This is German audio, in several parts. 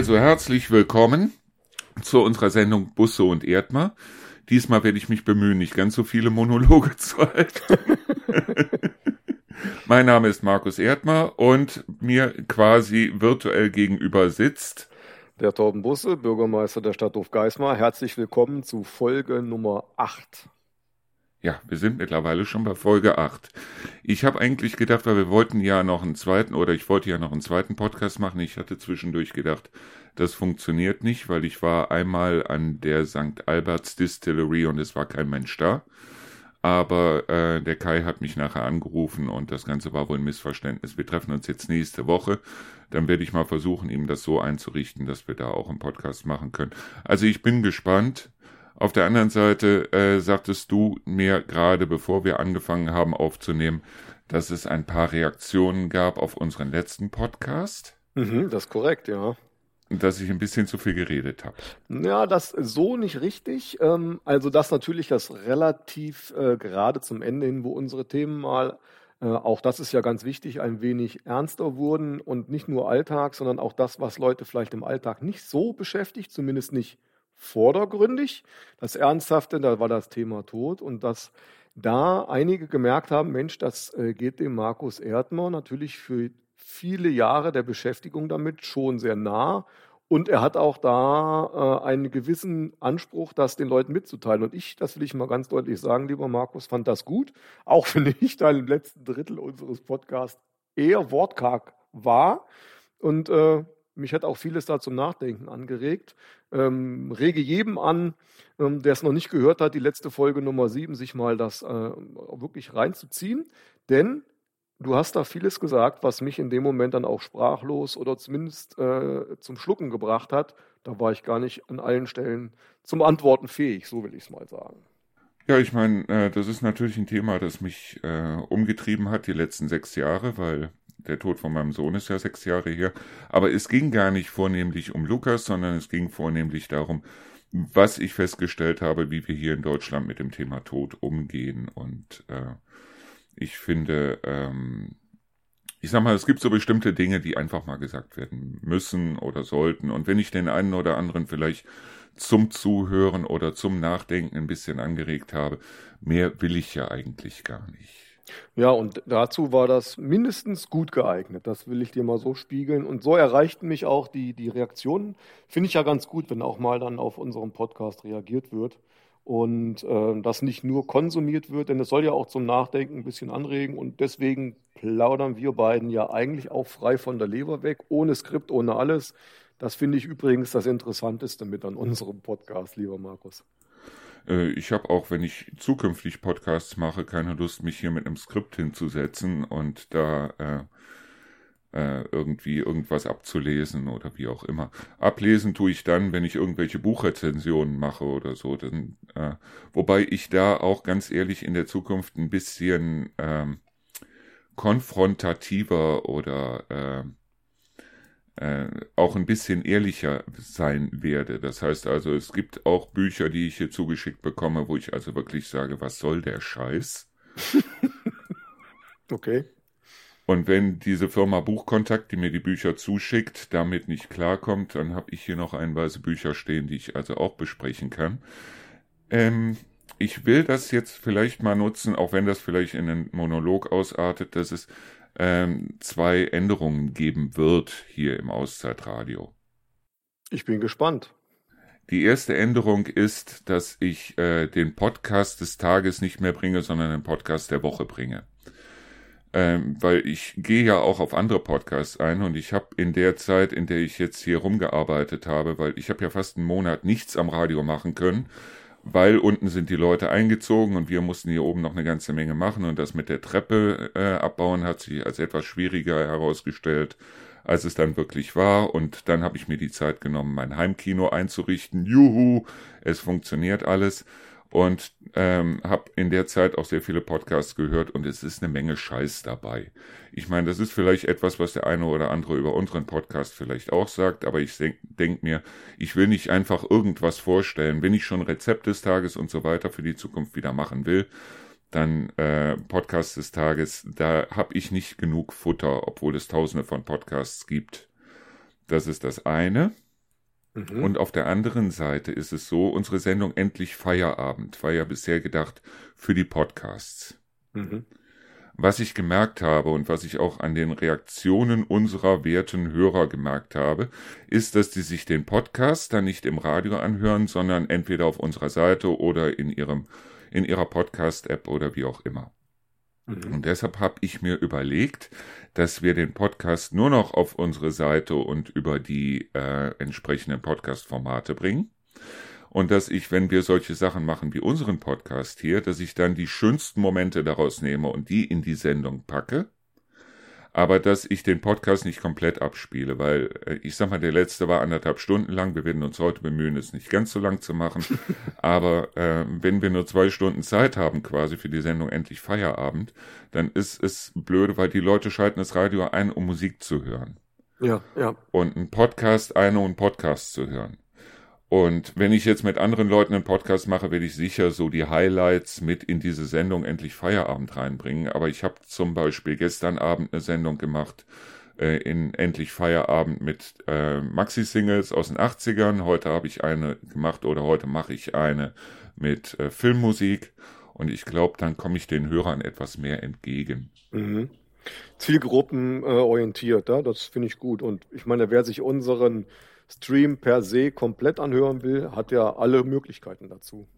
Also herzlich willkommen zu unserer Sendung Busse und Erdmer. Diesmal werde ich mich bemühen, nicht ganz so viele Monologe zu halten. mein Name ist Markus Erdmer und mir quasi virtuell gegenüber sitzt der Torben Busse, Bürgermeister der Stadt Hofgeismar. Herzlich willkommen zu Folge Nummer 8. Ja, wir sind mittlerweile schon bei Folge 8. Ich habe eigentlich gedacht, weil wir wollten ja noch einen zweiten oder ich wollte ja noch einen zweiten Podcast machen. Ich hatte zwischendurch gedacht, das funktioniert nicht, weil ich war einmal an der St. Alberts Distillery und es war kein Mensch da. Aber äh, der Kai hat mich nachher angerufen und das Ganze war wohl ein Missverständnis. Wir treffen uns jetzt nächste Woche. Dann werde ich mal versuchen, ihm das so einzurichten, dass wir da auch einen Podcast machen können. Also ich bin gespannt. Auf der anderen Seite äh, sagtest du mir gerade, bevor wir angefangen haben aufzunehmen, dass es ein paar Reaktionen gab auf unseren letzten Podcast. Mhm, das ist korrekt, ja. Dass ich ein bisschen zu viel geredet habe. Ja, das so nicht richtig. Ähm, also das natürlich das relativ äh, gerade zum Ende hin, wo unsere Themen mal, äh, auch das ist ja ganz wichtig, ein wenig ernster wurden und nicht nur Alltag, sondern auch das, was Leute vielleicht im Alltag nicht so beschäftigt, zumindest nicht vordergründig. Das Ernsthafte, da war das Thema Tod und dass da einige gemerkt haben, Mensch, das äh, geht dem Markus Erdmer natürlich für viele Jahre der Beschäftigung damit schon sehr nah. Und er hat auch da äh, einen gewissen Anspruch, das den Leuten mitzuteilen. Und ich, das will ich mal ganz deutlich sagen, lieber Markus, fand das gut. Auch wenn ich da im letzten Drittel unseres Podcasts eher wortkarg war. Und äh, mich hat auch vieles da zum Nachdenken angeregt. Ähm, rege jedem an, ähm, der es noch nicht gehört hat, die letzte Folge Nummer 7, sich mal das äh, wirklich reinzuziehen. Denn du hast da vieles gesagt, was mich in dem Moment dann auch sprachlos oder zumindest äh, zum Schlucken gebracht hat. Da war ich gar nicht an allen Stellen zum Antworten fähig, so will ich es mal sagen. Ja, ich meine, äh, das ist natürlich ein Thema, das mich äh, umgetrieben hat die letzten sechs Jahre, weil der Tod von meinem Sohn ist ja sechs Jahre her. Aber es ging gar nicht vornehmlich um Lukas, sondern es ging vornehmlich darum, was ich festgestellt habe, wie wir hier in Deutschland mit dem Thema Tod umgehen. Und äh, ich finde, ähm, ich sag mal, es gibt so bestimmte Dinge, die einfach mal gesagt werden müssen oder sollten. Und wenn ich den einen oder anderen vielleicht zum Zuhören oder zum Nachdenken ein bisschen angeregt habe, mehr will ich ja eigentlich gar nicht. Ja, und dazu war das mindestens gut geeignet. Das will ich dir mal so spiegeln. Und so erreichten mich auch die, die Reaktionen. Finde ich ja ganz gut, wenn auch mal dann auf unserem Podcast reagiert wird und äh, das nicht nur konsumiert wird, denn es soll ja auch zum Nachdenken ein bisschen anregen. Und deswegen plaudern wir beiden ja eigentlich auch frei von der Leber weg, ohne Skript, ohne alles. Das finde ich übrigens das Interessanteste mit an unserem Podcast, lieber Markus. Äh, ich habe auch, wenn ich zukünftig Podcasts mache, keine Lust, mich hier mit einem Skript hinzusetzen und da äh, äh, irgendwie irgendwas abzulesen oder wie auch immer. Ablesen tue ich dann, wenn ich irgendwelche Buchrezensionen mache oder so. Dann, äh, wobei ich da auch ganz ehrlich in der Zukunft ein bisschen ähm, konfrontativer oder äh, äh, auch ein bisschen ehrlicher sein werde. Das heißt also, es gibt auch Bücher, die ich hier zugeschickt bekomme, wo ich also wirklich sage, was soll der Scheiß? okay. Und wenn diese Firma Buchkontakt, die mir die Bücher zuschickt, damit nicht klarkommt, dann habe ich hier noch einweise Bücher stehen, die ich also auch besprechen kann. Ähm, ich will das jetzt vielleicht mal nutzen, auch wenn das vielleicht in einen Monolog ausartet, dass es ähm, zwei Änderungen geben wird hier im Auszeitradio. Ich bin gespannt. Die erste Änderung ist, dass ich äh, den Podcast des Tages nicht mehr bringe, sondern den Podcast der Woche bringe. Ähm, weil ich gehe ja auch auf andere Podcasts ein und ich habe in der Zeit, in der ich jetzt hier rumgearbeitet habe, weil ich habe ja fast einen Monat nichts am Radio machen können, weil unten sind die Leute eingezogen und wir mussten hier oben noch eine ganze Menge machen und das mit der Treppe äh, abbauen hat sich als etwas schwieriger herausgestellt, als es dann wirklich war und dann habe ich mir die Zeit genommen, mein Heimkino einzurichten. Juhu, es funktioniert alles und ähm, habe in der Zeit auch sehr viele Podcasts gehört und es ist eine Menge Scheiß dabei. Ich meine, das ist vielleicht etwas, was der eine oder andere über unseren Podcast vielleicht auch sagt, aber ich denke denk mir, ich will nicht einfach irgendwas vorstellen. Wenn ich schon Rezept des Tages und so weiter für die Zukunft wieder machen will, dann äh, Podcast des Tages, da habe ich nicht genug Futter, obwohl es tausende von Podcasts gibt. Das ist das eine. Mhm. Und auf der anderen Seite ist es so, unsere Sendung Endlich Feierabend war ja bisher gedacht für die Podcasts. Mhm. Was ich gemerkt habe und was ich auch an den Reaktionen unserer werten Hörer gemerkt habe, ist, dass die sich den Podcast dann nicht im Radio anhören, sondern entweder auf unserer Seite oder in ihrem in ihrer Podcast-App oder wie auch immer. Mhm. Und deshalb habe ich mir überlegt, dass wir den Podcast nur noch auf unsere Seite und über die äh, entsprechenden Podcast-Formate bringen und dass ich, wenn wir solche Sachen machen wie unseren Podcast hier, dass ich dann die schönsten Momente daraus nehme und die in die Sendung packe, aber dass ich den Podcast nicht komplett abspiele, weil äh, ich sag mal, der letzte war anderthalb Stunden lang. Wir werden uns heute bemühen, es nicht ganz so lang zu machen. aber äh, wenn wir nur zwei Stunden Zeit haben, quasi für die Sendung endlich Feierabend, dann ist es blöde, weil die Leute schalten das Radio ein, um Musik zu hören. Ja, ja. Und ein Podcast ein, um einen Podcast zu hören. Und wenn ich jetzt mit anderen Leuten einen Podcast mache, werde ich sicher so die Highlights mit in diese Sendung endlich Feierabend reinbringen. Aber ich habe zum Beispiel gestern Abend eine Sendung gemacht äh, in endlich Feierabend mit äh, Maxi-Singles aus den 80ern. Heute habe ich eine gemacht oder heute mache ich eine mit äh, Filmmusik. Und ich glaube, dann komme ich den Hörern etwas mehr entgegen. Mhm. Zielgruppen äh, orientiert, ja? das finde ich gut. Und ich meine, wer sich unseren Stream per se komplett anhören will, hat ja alle Möglichkeiten dazu.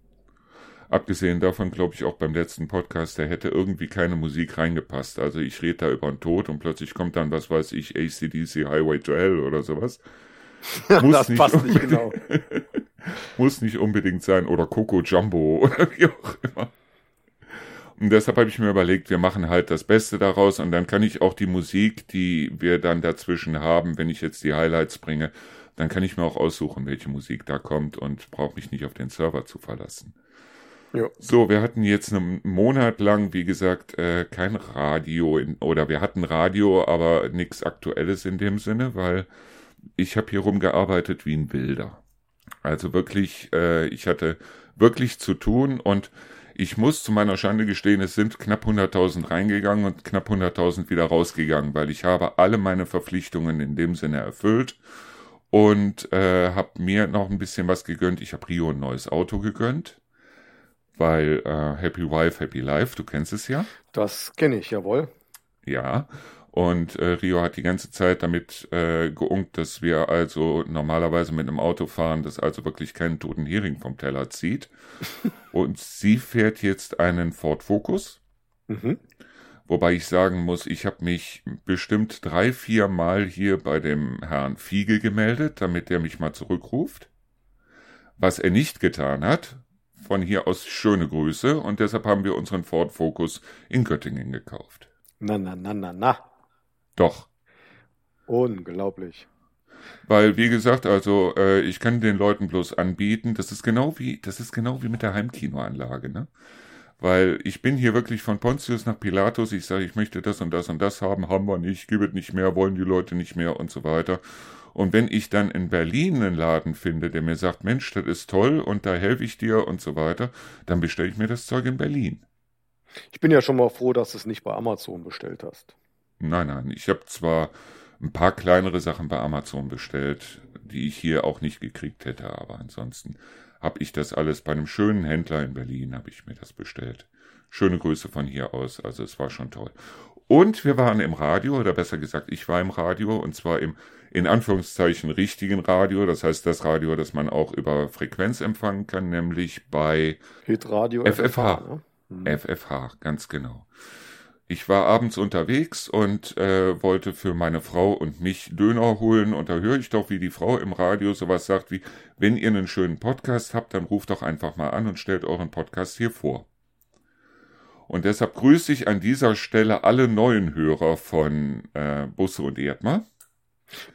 Abgesehen davon glaube ich auch beim letzten Podcast, da hätte irgendwie keine Musik reingepasst. Also ich rede da über den Tod und plötzlich kommt dann, was weiß ich, ACDC Highway to Hell oder sowas. Muss das nicht passt nicht genau. muss nicht unbedingt sein oder Coco Jumbo oder wie auch immer. Und deshalb habe ich mir überlegt, wir machen halt das Beste daraus und dann kann ich auch die Musik, die wir dann dazwischen haben, wenn ich jetzt die Highlights bringe, dann kann ich mir auch aussuchen, welche Musik da kommt und brauche mich nicht auf den Server zu verlassen. Ja. So, wir hatten jetzt einen Monat lang, wie gesagt, äh, kein Radio in, oder wir hatten Radio, aber nichts Aktuelles in dem Sinne, weil ich habe hier rumgearbeitet wie ein Wilder. Also wirklich, äh, ich hatte wirklich zu tun und ich muss zu meiner Schande gestehen, es sind knapp 100.000 reingegangen und knapp 100.000 wieder rausgegangen, weil ich habe alle meine Verpflichtungen in dem Sinne erfüllt und äh, habe mir noch ein bisschen was gegönnt. Ich habe Rio ein neues Auto gegönnt, weil äh, Happy Wife, Happy Life, du kennst es ja. Das kenne ich, jawohl. Ja, und äh, Rio hat die ganze Zeit damit äh, geunkt, dass wir also normalerweise mit einem Auto fahren, das also wirklich keinen toten Hering vom Teller zieht. und sie fährt jetzt einen Ford Focus. Mhm. Wobei ich sagen muss, ich habe mich bestimmt drei, vier Mal hier bei dem Herrn Fiegel gemeldet, damit er mich mal zurückruft. Was er nicht getan hat. Von hier aus schöne Grüße und deshalb haben wir unseren Ford Focus in Göttingen gekauft. Na, na, na, na, na. Doch. Unglaublich. Weil, wie gesagt, also äh, ich kann den Leuten bloß anbieten, das ist genau wie, das ist genau wie mit der Heimkinoanlage, ne? Weil ich bin hier wirklich von Pontius nach Pilatus, ich sage, ich möchte das und das und das haben, haben wir nicht, gibet nicht mehr, wollen die Leute nicht mehr und so weiter. Und wenn ich dann in Berlin einen Laden finde, der mir sagt, Mensch, das ist toll und da helfe ich dir und so weiter, dann bestelle ich mir das Zeug in Berlin. Ich bin ja schon mal froh, dass du es nicht bei Amazon bestellt hast. Nein, nein, ich habe zwar ein paar kleinere Sachen bei Amazon bestellt, die ich hier auch nicht gekriegt hätte, aber ansonsten habe ich das alles bei einem schönen Händler in Berlin, habe ich mir das bestellt. Schöne Grüße von hier aus, also es war schon toll. Und wir waren im Radio, oder besser gesagt, ich war im Radio, und zwar im in Anführungszeichen richtigen Radio, das heißt das Radio, das man auch über Frequenz empfangen kann, nämlich bei Hitradio FFH. FFH, ne? FFH, mhm. ganz genau. Ich war abends unterwegs und äh, wollte für meine Frau und mich Döner holen und da höre ich doch, wie die Frau im Radio sowas sagt wie, wenn ihr einen schönen Podcast habt, dann ruft doch einfach mal an und stellt euren Podcast hier vor. Und deshalb grüße ich an dieser Stelle alle neuen Hörer von äh, Busse und Erdmer.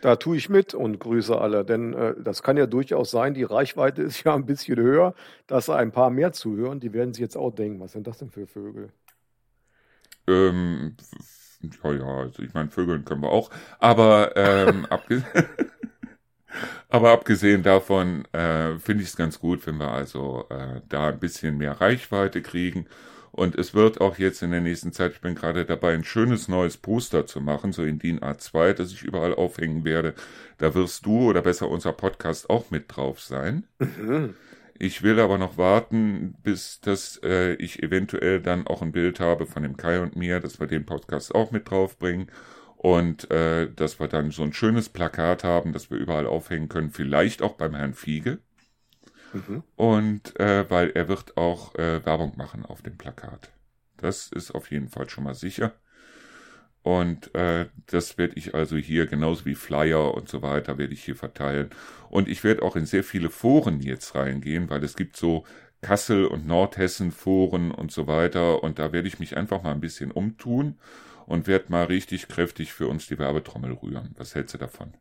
Da tue ich mit und grüße alle, denn äh, das kann ja durchaus sein, die Reichweite ist ja ein bisschen höher, dass ein paar mehr zuhören, die werden sich jetzt auch denken, was sind das denn für Vögel? Ähm, ja, ja, also ich meine, Vögeln können wir auch. Aber, ähm, abgesehen, aber abgesehen davon äh, finde ich es ganz gut, wenn wir also äh, da ein bisschen mehr Reichweite kriegen. Und es wird auch jetzt in der nächsten Zeit, ich bin gerade dabei, ein schönes neues Poster zu machen, so in DIN A2, das ich überall aufhängen werde. Da wirst du oder besser unser Podcast auch mit drauf sein. Mhm. Ich will aber noch warten, bis dass äh, ich eventuell dann auch ein Bild habe von dem Kai und mir, dass wir den Podcast auch mit draufbringen und äh, dass wir dann so ein schönes Plakat haben, das wir überall aufhängen können, vielleicht auch beim Herrn Fiege. Mhm. Und äh, weil er wird auch äh, Werbung machen auf dem Plakat. Das ist auf jeden Fall schon mal sicher. Und äh, das werde ich also hier, genauso wie Flyer und so weiter, werde ich hier verteilen. Und ich werde auch in sehr viele Foren jetzt reingehen, weil es gibt so Kassel und Nordhessen Foren und so weiter. Und da werde ich mich einfach mal ein bisschen umtun und werde mal richtig kräftig für uns die Werbetrommel rühren. Was hältst du davon?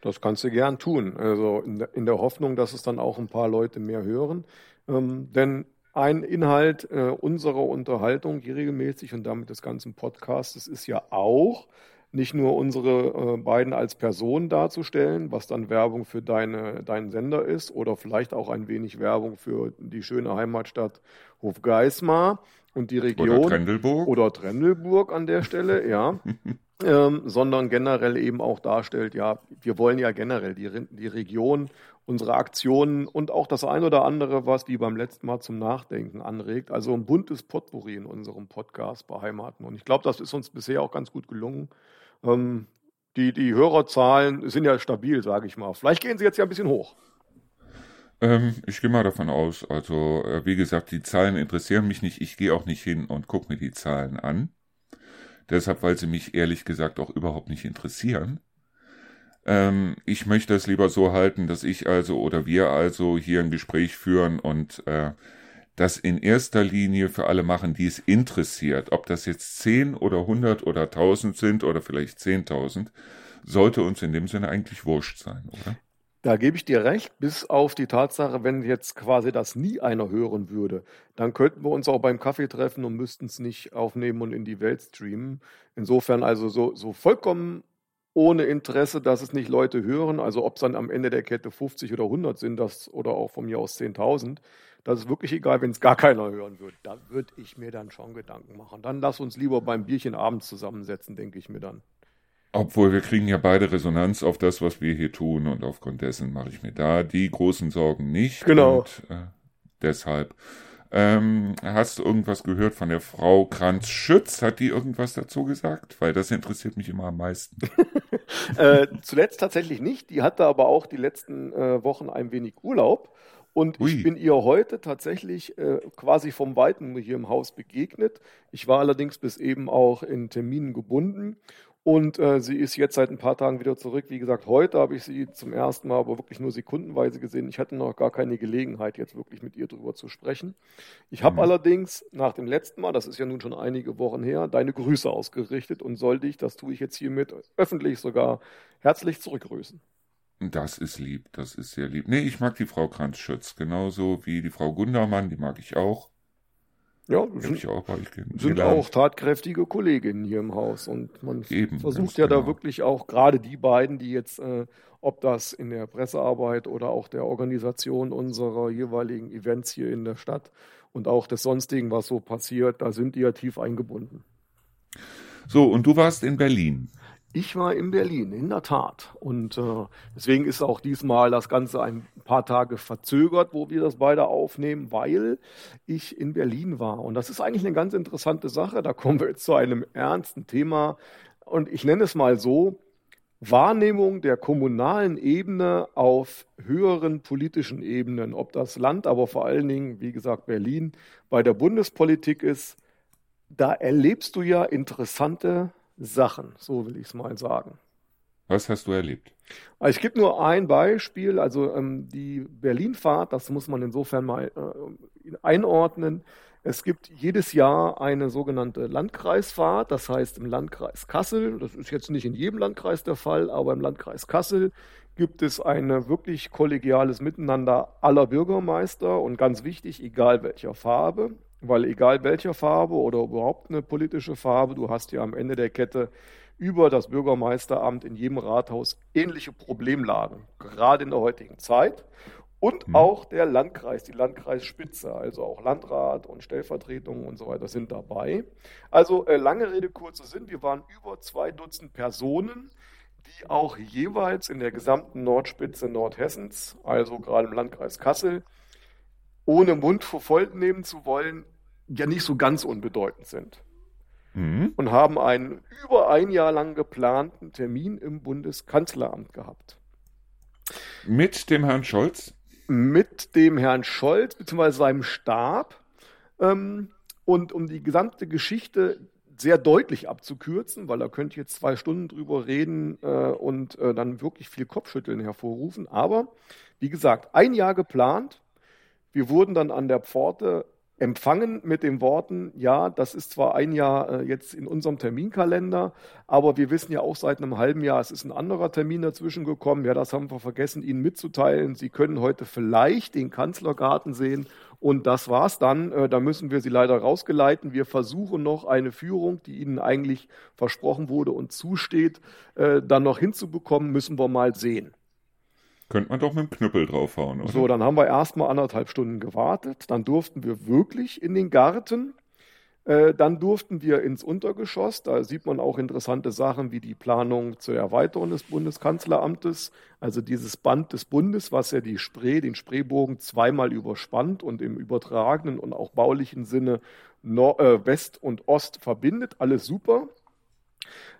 Das kannst du gern tun. Also in der, in der Hoffnung, dass es dann auch ein paar Leute mehr hören. Ähm, denn ein Inhalt äh, unserer Unterhaltung hier regelmäßig und damit des ganzen Podcasts. Ist ja auch, nicht nur unsere äh, beiden als Personen darzustellen, was dann Werbung für deine, deinen Sender ist oder vielleicht auch ein wenig Werbung für die schöne Heimatstadt Hofgeismar und die Region. Oder Trendelburg. Oder Trendelburg an der Stelle, ja. ähm, sondern generell eben auch darstellt, ja, wir wollen ja generell die, die Region unsere Aktionen und auch das ein oder andere, was wie beim letzten Mal zum Nachdenken anregt. Also ein buntes Potpourri in unserem Podcast beheimaten. Und ich glaube, das ist uns bisher auch ganz gut gelungen. Ähm, die, die Hörerzahlen sind ja stabil, sage ich mal. Vielleicht gehen sie jetzt ja ein bisschen hoch. Ähm, ich gehe mal davon aus. Also, äh, wie gesagt, die Zahlen interessieren mich nicht. Ich gehe auch nicht hin und gucke mir die Zahlen an. Deshalb, weil sie mich ehrlich gesagt auch überhaupt nicht interessieren. Ähm, ich möchte es lieber so halten, dass ich also oder wir also hier ein Gespräch führen und äh, das in erster Linie für alle machen, die es interessiert. Ob das jetzt 10 oder 100 oder 1000 sind oder vielleicht 10.000, sollte uns in dem Sinne eigentlich wurscht sein, oder? Da gebe ich dir recht, bis auf die Tatsache, wenn jetzt quasi das nie einer hören würde, dann könnten wir uns auch beim Kaffee treffen und müssten es nicht aufnehmen und in die Welt streamen. Insofern also so, so vollkommen ohne Interesse, dass es nicht Leute hören, also ob es dann am Ende der Kette 50 oder 100 sind, das, oder auch von mir aus 10.000, das ist wirklich egal, wenn es gar keiner hören würde. Da würde ich mir dann schon Gedanken machen. Dann lass uns lieber beim Bierchen abends zusammensetzen, denke ich mir dann. Obwohl wir kriegen ja beide Resonanz auf das, was wir hier tun und aufgrund dessen mache ich mir da die großen Sorgen nicht. Genau. Und, äh, deshalb. Ähm, hast du irgendwas gehört von der Frau Kranz-Schütz? Hat die irgendwas dazu gesagt? Weil das interessiert mich immer am meisten. äh, zuletzt tatsächlich nicht. Die hatte aber auch die letzten äh, Wochen ein wenig Urlaub. Und Ui. ich bin ihr heute tatsächlich äh, quasi vom Weiten hier im Haus begegnet. Ich war allerdings bis eben auch in Terminen gebunden und äh, sie ist jetzt seit ein paar Tagen wieder zurück. Wie gesagt, heute habe ich sie zum ersten Mal, aber wirklich nur sekundenweise gesehen. Ich hatte noch gar keine Gelegenheit, jetzt wirklich mit ihr darüber zu sprechen. Ich habe mhm. allerdings nach dem letzten Mal, das ist ja nun schon einige Wochen her, deine Grüße ausgerichtet und soll dich, das tue ich jetzt hiermit öffentlich sogar, herzlich zurückgrüßen. Das ist lieb, das ist sehr lieb. Nee, ich mag die Frau Kranz-Schütz genauso wie die Frau Gundermann, die mag ich auch. Ja, sind, ich auch, sind auch tatkräftige Kolleginnen hier im Haus und man Eben, versucht ja genau. da wirklich auch gerade die beiden, die jetzt, äh, ob das in der Pressearbeit oder auch der Organisation unserer jeweiligen Events hier in der Stadt und auch des sonstigen, was so passiert, da sind die ja tief eingebunden. So, und du warst in Berlin. Ich war in Berlin, in der Tat. Und äh, deswegen ist auch diesmal das Ganze ein paar Tage verzögert, wo wir das beide aufnehmen, weil ich in Berlin war. Und das ist eigentlich eine ganz interessante Sache. Da kommen wir jetzt zu einem ernsten Thema. Und ich nenne es mal so, Wahrnehmung der kommunalen Ebene auf höheren politischen Ebenen, ob das Land, aber vor allen Dingen, wie gesagt, Berlin, bei der Bundespolitik ist, da erlebst du ja interessante Sachen, so will ich es mal sagen. Was hast du erlebt? Also ich gebe nur ein Beispiel, also ähm, die Berlinfahrt, das muss man insofern mal äh, einordnen. Es gibt jedes Jahr eine sogenannte Landkreisfahrt, das heißt im Landkreis Kassel, das ist jetzt nicht in jedem Landkreis der Fall, aber im Landkreis Kassel gibt es ein wirklich kollegiales Miteinander aller Bürgermeister und ganz wichtig, egal welcher Farbe. Weil egal welcher Farbe oder überhaupt eine politische Farbe, du hast ja am Ende der Kette über das Bürgermeisteramt in jedem Rathaus ähnliche Problemlagen, gerade in der heutigen Zeit. Und hm. auch der Landkreis, die Landkreisspitze, also auch Landrat und Stellvertretungen und so weiter sind dabei. Also äh, lange Rede, kurzer Sinn, wir waren über zwei Dutzend Personen, die auch jeweils in der gesamten Nordspitze Nordhessens, also gerade im Landkreis Kassel, ohne Mund vor voll nehmen zu wollen, ja nicht so ganz unbedeutend sind. Mhm. Und haben einen über ein Jahr lang geplanten Termin im Bundeskanzleramt gehabt. Mit dem Herrn Scholz? Mit dem Herrn Scholz bzw. seinem Stab. Ähm, und um die gesamte Geschichte sehr deutlich abzukürzen, weil da könnte ich jetzt zwei Stunden drüber reden äh, und äh, dann wirklich viel Kopfschütteln hervorrufen. Aber wie gesagt, ein Jahr geplant. Wir wurden dann an der Pforte empfangen mit den Worten, ja, das ist zwar ein Jahr äh, jetzt in unserem Terminkalender, aber wir wissen ja auch seit einem halben Jahr, es ist ein anderer Termin dazwischen gekommen. Ja, das haben wir vergessen, Ihnen mitzuteilen. Sie können heute vielleicht den Kanzlergarten sehen und das war's dann. Äh, da müssen wir Sie leider rausgeleiten. Wir versuchen noch eine Führung, die Ihnen eigentlich versprochen wurde und zusteht, äh, dann noch hinzubekommen, müssen wir mal sehen. Könnte man doch mit dem Knüppel draufhauen, oder? So, dann haben wir erstmal anderthalb Stunden gewartet. Dann durften wir wirklich in den Garten. Äh, dann durften wir ins Untergeschoss. Da sieht man auch interessante Sachen wie die Planung zur Erweiterung des Bundeskanzleramtes. Also dieses Band des Bundes, was ja die Spree, den Spreebogen zweimal überspannt und im übertragenen und auch baulichen Sinne Nord äh, West und Ost verbindet. Alles super.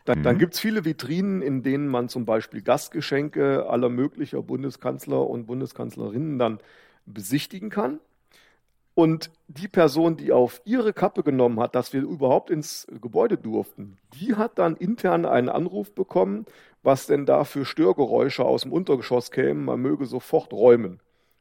Dann, mhm. dann gibt es viele Vitrinen, in denen man zum Beispiel Gastgeschenke aller möglicher Bundeskanzler und Bundeskanzlerinnen dann besichtigen kann. Und die Person, die auf ihre Kappe genommen hat, dass wir überhaupt ins Gebäude durften, die hat dann intern einen Anruf bekommen, was denn da für Störgeräusche aus dem Untergeschoss kämen, man möge sofort räumen.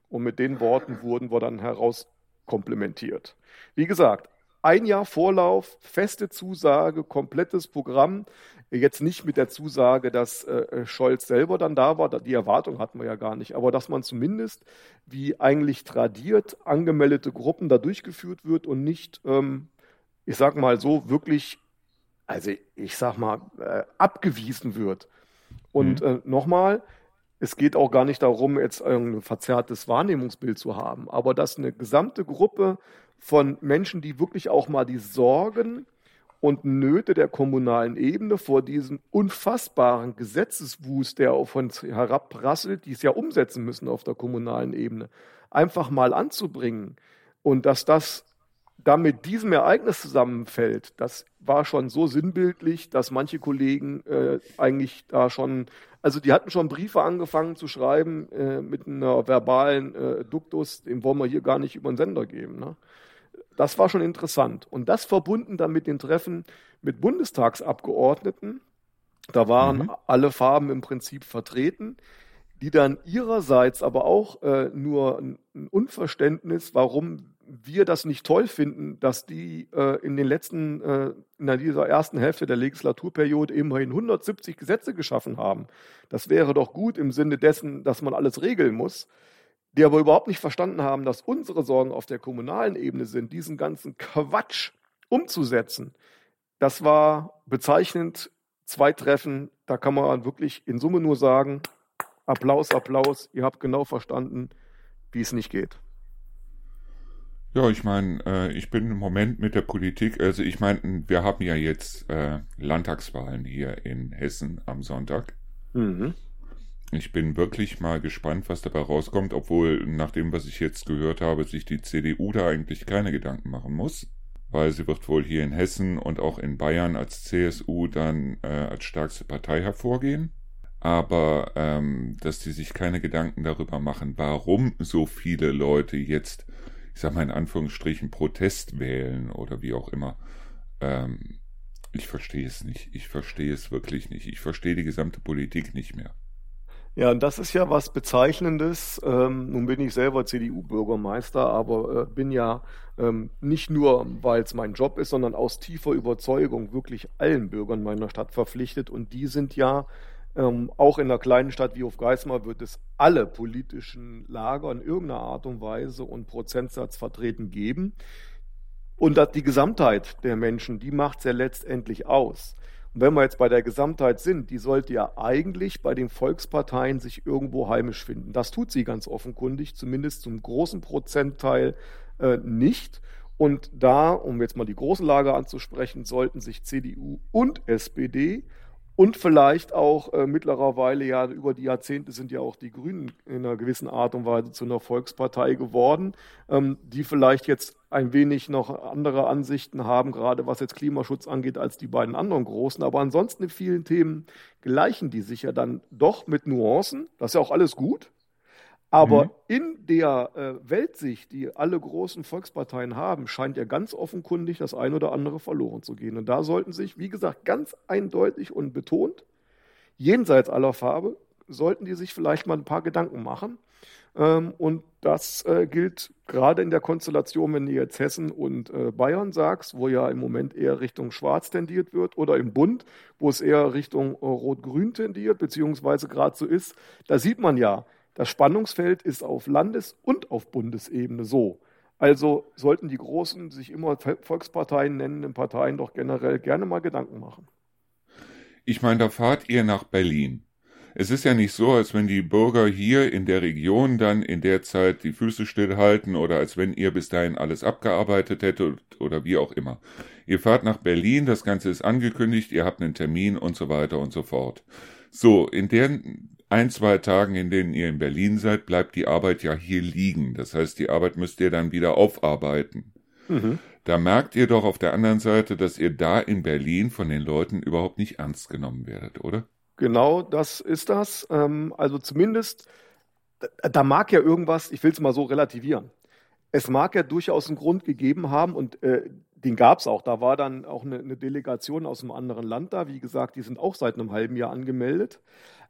Und mit den Worten wurden wir dann herauskomplementiert. Wie gesagt, ein Jahr Vorlauf, feste Zusage, komplettes Programm. Jetzt nicht mit der Zusage, dass äh, Scholz selber dann da war, die Erwartung hatten wir ja gar nicht, aber dass man zumindest, wie eigentlich tradiert, angemeldete Gruppen da durchgeführt wird und nicht, ähm, ich sag mal so, wirklich, also ich sag mal, äh, abgewiesen wird. Und mhm. äh, nochmal, es geht auch gar nicht darum, jetzt ein verzerrtes Wahrnehmungsbild zu haben, aber dass eine gesamte Gruppe von Menschen, die wirklich auch mal die Sorgen und Nöte der kommunalen Ebene vor diesem unfassbaren Gesetzeswust, der auf uns herabprasselt, die es ja umsetzen müssen auf der kommunalen Ebene, einfach mal anzubringen. Und dass das da mit diesem Ereignis zusammenfällt, das war schon so sinnbildlich, dass manche Kollegen äh, eigentlich da schon, also die hatten schon Briefe angefangen zu schreiben äh, mit einer verbalen äh, Duktus, den wollen wir hier gar nicht über den Sender geben. Ne? Das war schon interessant. Und das verbunden dann mit den Treffen mit Bundestagsabgeordneten, da waren mhm. alle Farben im Prinzip vertreten, die dann ihrerseits aber auch äh, nur ein, ein, Unverständnis, warum wir das nicht toll finden, dass die äh, in den letzten, äh, in dieser ersten Hälfte der Legislaturperiode immerhin 170 Gesetze geschaffen haben. Das wäre doch gut im Sinne dessen, dass man alles regeln muss die aber überhaupt nicht verstanden haben, dass unsere Sorgen auf der kommunalen Ebene sind, diesen ganzen Quatsch umzusetzen. Das war bezeichnend. Zwei Treffen, da kann man wirklich in Summe nur sagen, Applaus, Applaus, ihr habt genau verstanden, wie es nicht geht. Ja, ich meine, äh, ich bin im Moment mit der Politik, also ich meine, wir haben ja jetzt äh, Landtagswahlen hier in Hessen am Sonntag. Mhm. Ich bin wirklich mal gespannt, was dabei rauskommt, obwohl nach dem, was ich jetzt gehört habe, sich die CDU da eigentlich keine Gedanken machen muss, weil sie wird wohl hier in Hessen und auch in Bayern als CSU dann äh, als stärkste Partei hervorgehen. Aber ähm, dass die sich keine Gedanken darüber machen, warum so viele Leute jetzt, ich sag mal in Anführungsstrichen, Protest wählen oder wie auch immer, ähm, ich verstehe es nicht. Ich verstehe es wirklich nicht. Ich verstehe die gesamte Politik nicht mehr. Ja, und das ist ja was Bezeichnendes. Ähm, nun bin ich selber CDU-Bürgermeister, aber äh, bin ja ähm, nicht nur, weil es mein Job ist, sondern aus tiefer Überzeugung wirklich allen Bürgern meiner Stadt verpflichtet. Und die sind ja ähm, auch in einer kleinen Stadt wie Hofgeismar wird es alle politischen Lager in irgendeiner Art und Weise und Prozentsatz vertreten geben. Und die Gesamtheit der Menschen, die macht es ja letztendlich aus. Und wenn wir jetzt bei der Gesamtheit sind, die sollte ja eigentlich bei den Volksparteien sich irgendwo heimisch finden. Das tut sie ganz offenkundig, zumindest zum großen Prozentteil äh, nicht. Und da, um jetzt mal die große Lage anzusprechen, sollten sich CDU und SPD und vielleicht auch äh, mittlerweile ja über die Jahrzehnte sind ja auch die Grünen in einer gewissen Art und Weise zu einer Volkspartei geworden, ähm, die vielleicht jetzt ein wenig noch andere Ansichten haben, gerade was jetzt Klimaschutz angeht, als die beiden anderen großen. Aber ansonsten in vielen Themen gleichen die sich ja dann doch mit Nuancen. Das ist ja auch alles gut. Aber mhm. in der äh, Weltsicht, die alle großen Volksparteien haben, scheint ja ganz offenkundig das ein oder andere verloren zu gehen. Und da sollten sich, wie gesagt, ganz eindeutig und betont, jenseits aller Farbe, sollten die sich vielleicht mal ein paar Gedanken machen. Ähm, und das äh, gilt gerade in der Konstellation, wenn du jetzt Hessen und äh, Bayern sagst, wo ja im Moment eher Richtung Schwarz tendiert wird, oder im Bund, wo es eher Richtung äh, Rot-Grün tendiert, beziehungsweise gerade so ist. Da sieht man ja, das Spannungsfeld ist auf Landes- und auf Bundesebene so. Also sollten die großen, sich immer Volksparteien nennenden Parteien doch generell gerne mal Gedanken machen. Ich meine, da fahrt ihr nach Berlin. Es ist ja nicht so, als wenn die Bürger hier in der Region dann in der Zeit die Füße stillhalten oder als wenn ihr bis dahin alles abgearbeitet hättet oder wie auch immer. Ihr fahrt nach Berlin, das Ganze ist angekündigt, ihr habt einen Termin und so weiter und so fort. So, in der ein, zwei Tagen, in denen ihr in Berlin seid, bleibt die Arbeit ja hier liegen. Das heißt, die Arbeit müsst ihr dann wieder aufarbeiten. Mhm. Da merkt ihr doch auf der anderen Seite, dass ihr da in Berlin von den Leuten überhaupt nicht ernst genommen werdet, oder? Genau, das ist das. Ähm, also zumindest, da mag ja irgendwas, ich will es mal so relativieren. Es mag ja durchaus einen Grund gegeben haben und äh, den gab es auch. Da war dann auch eine, eine, Delegation aus einem anderen Land da. Wie gesagt, die sind auch seit einem halben Jahr angemeldet.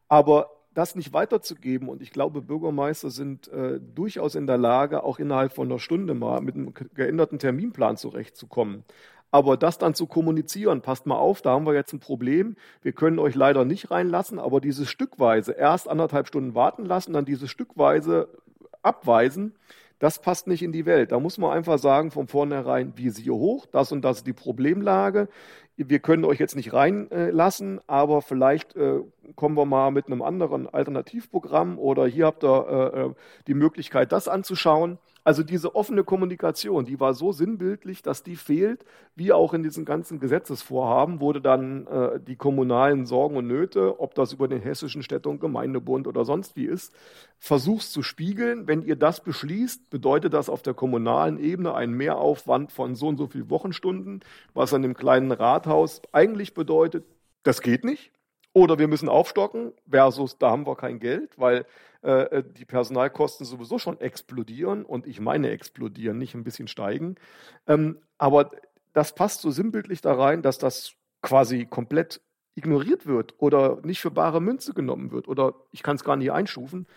Aber das nicht weiterzugeben. Und ich glaube, Bürgermeister sind äh, durchaus in der Lage, auch innerhalb von einer Stunde mal mit einem geänderten Terminplan zurechtzukommen. Aber das dann zu kommunizieren, passt mal auf, da haben wir jetzt ein Problem. Wir können euch leider nicht reinlassen, aber dieses stückweise erst anderthalb Stunden warten lassen, dann dieses stückweise abweisen, das passt nicht in die Welt. Da muss man einfach sagen, von vornherein, wie siehe hoch, das und das ist die Problemlage wir können euch jetzt nicht reinlassen, aber vielleicht äh, kommen wir mal mit einem anderen Alternativprogramm oder hier habt ihr äh, äh, die Möglichkeit, das anzuschauen. Also diese offene Kommunikation, die war so sinnbildlich, dass die fehlt, wie auch in diesen ganzen Gesetzesvorhaben wurde dann äh, die kommunalen Sorgen und Nöte, ob das über den hessischen Städte- und Gemeindebund oder sonst wie ist, versucht zu spiegeln. Wenn ihr das beschließt, bedeutet das auf der kommunalen Ebene einen Mehraufwand von so und so viel Wochenstunden, was an dem kleinen Rathaus eigentlich bedeutet, das geht nicht. Oder wir müssen aufstocken versus da haben wir kein Geld, weil äh, äh, die Personalkosten sowieso schon explodieren und ich meine explodieren, nicht ein bisschen steigen. Ähm, aber das passt so sinnbildlich da rein, dass das quasi komplett ignoriert wird oder nicht für bare Münze genommen wird oder ich kann es gar nicht einstufen.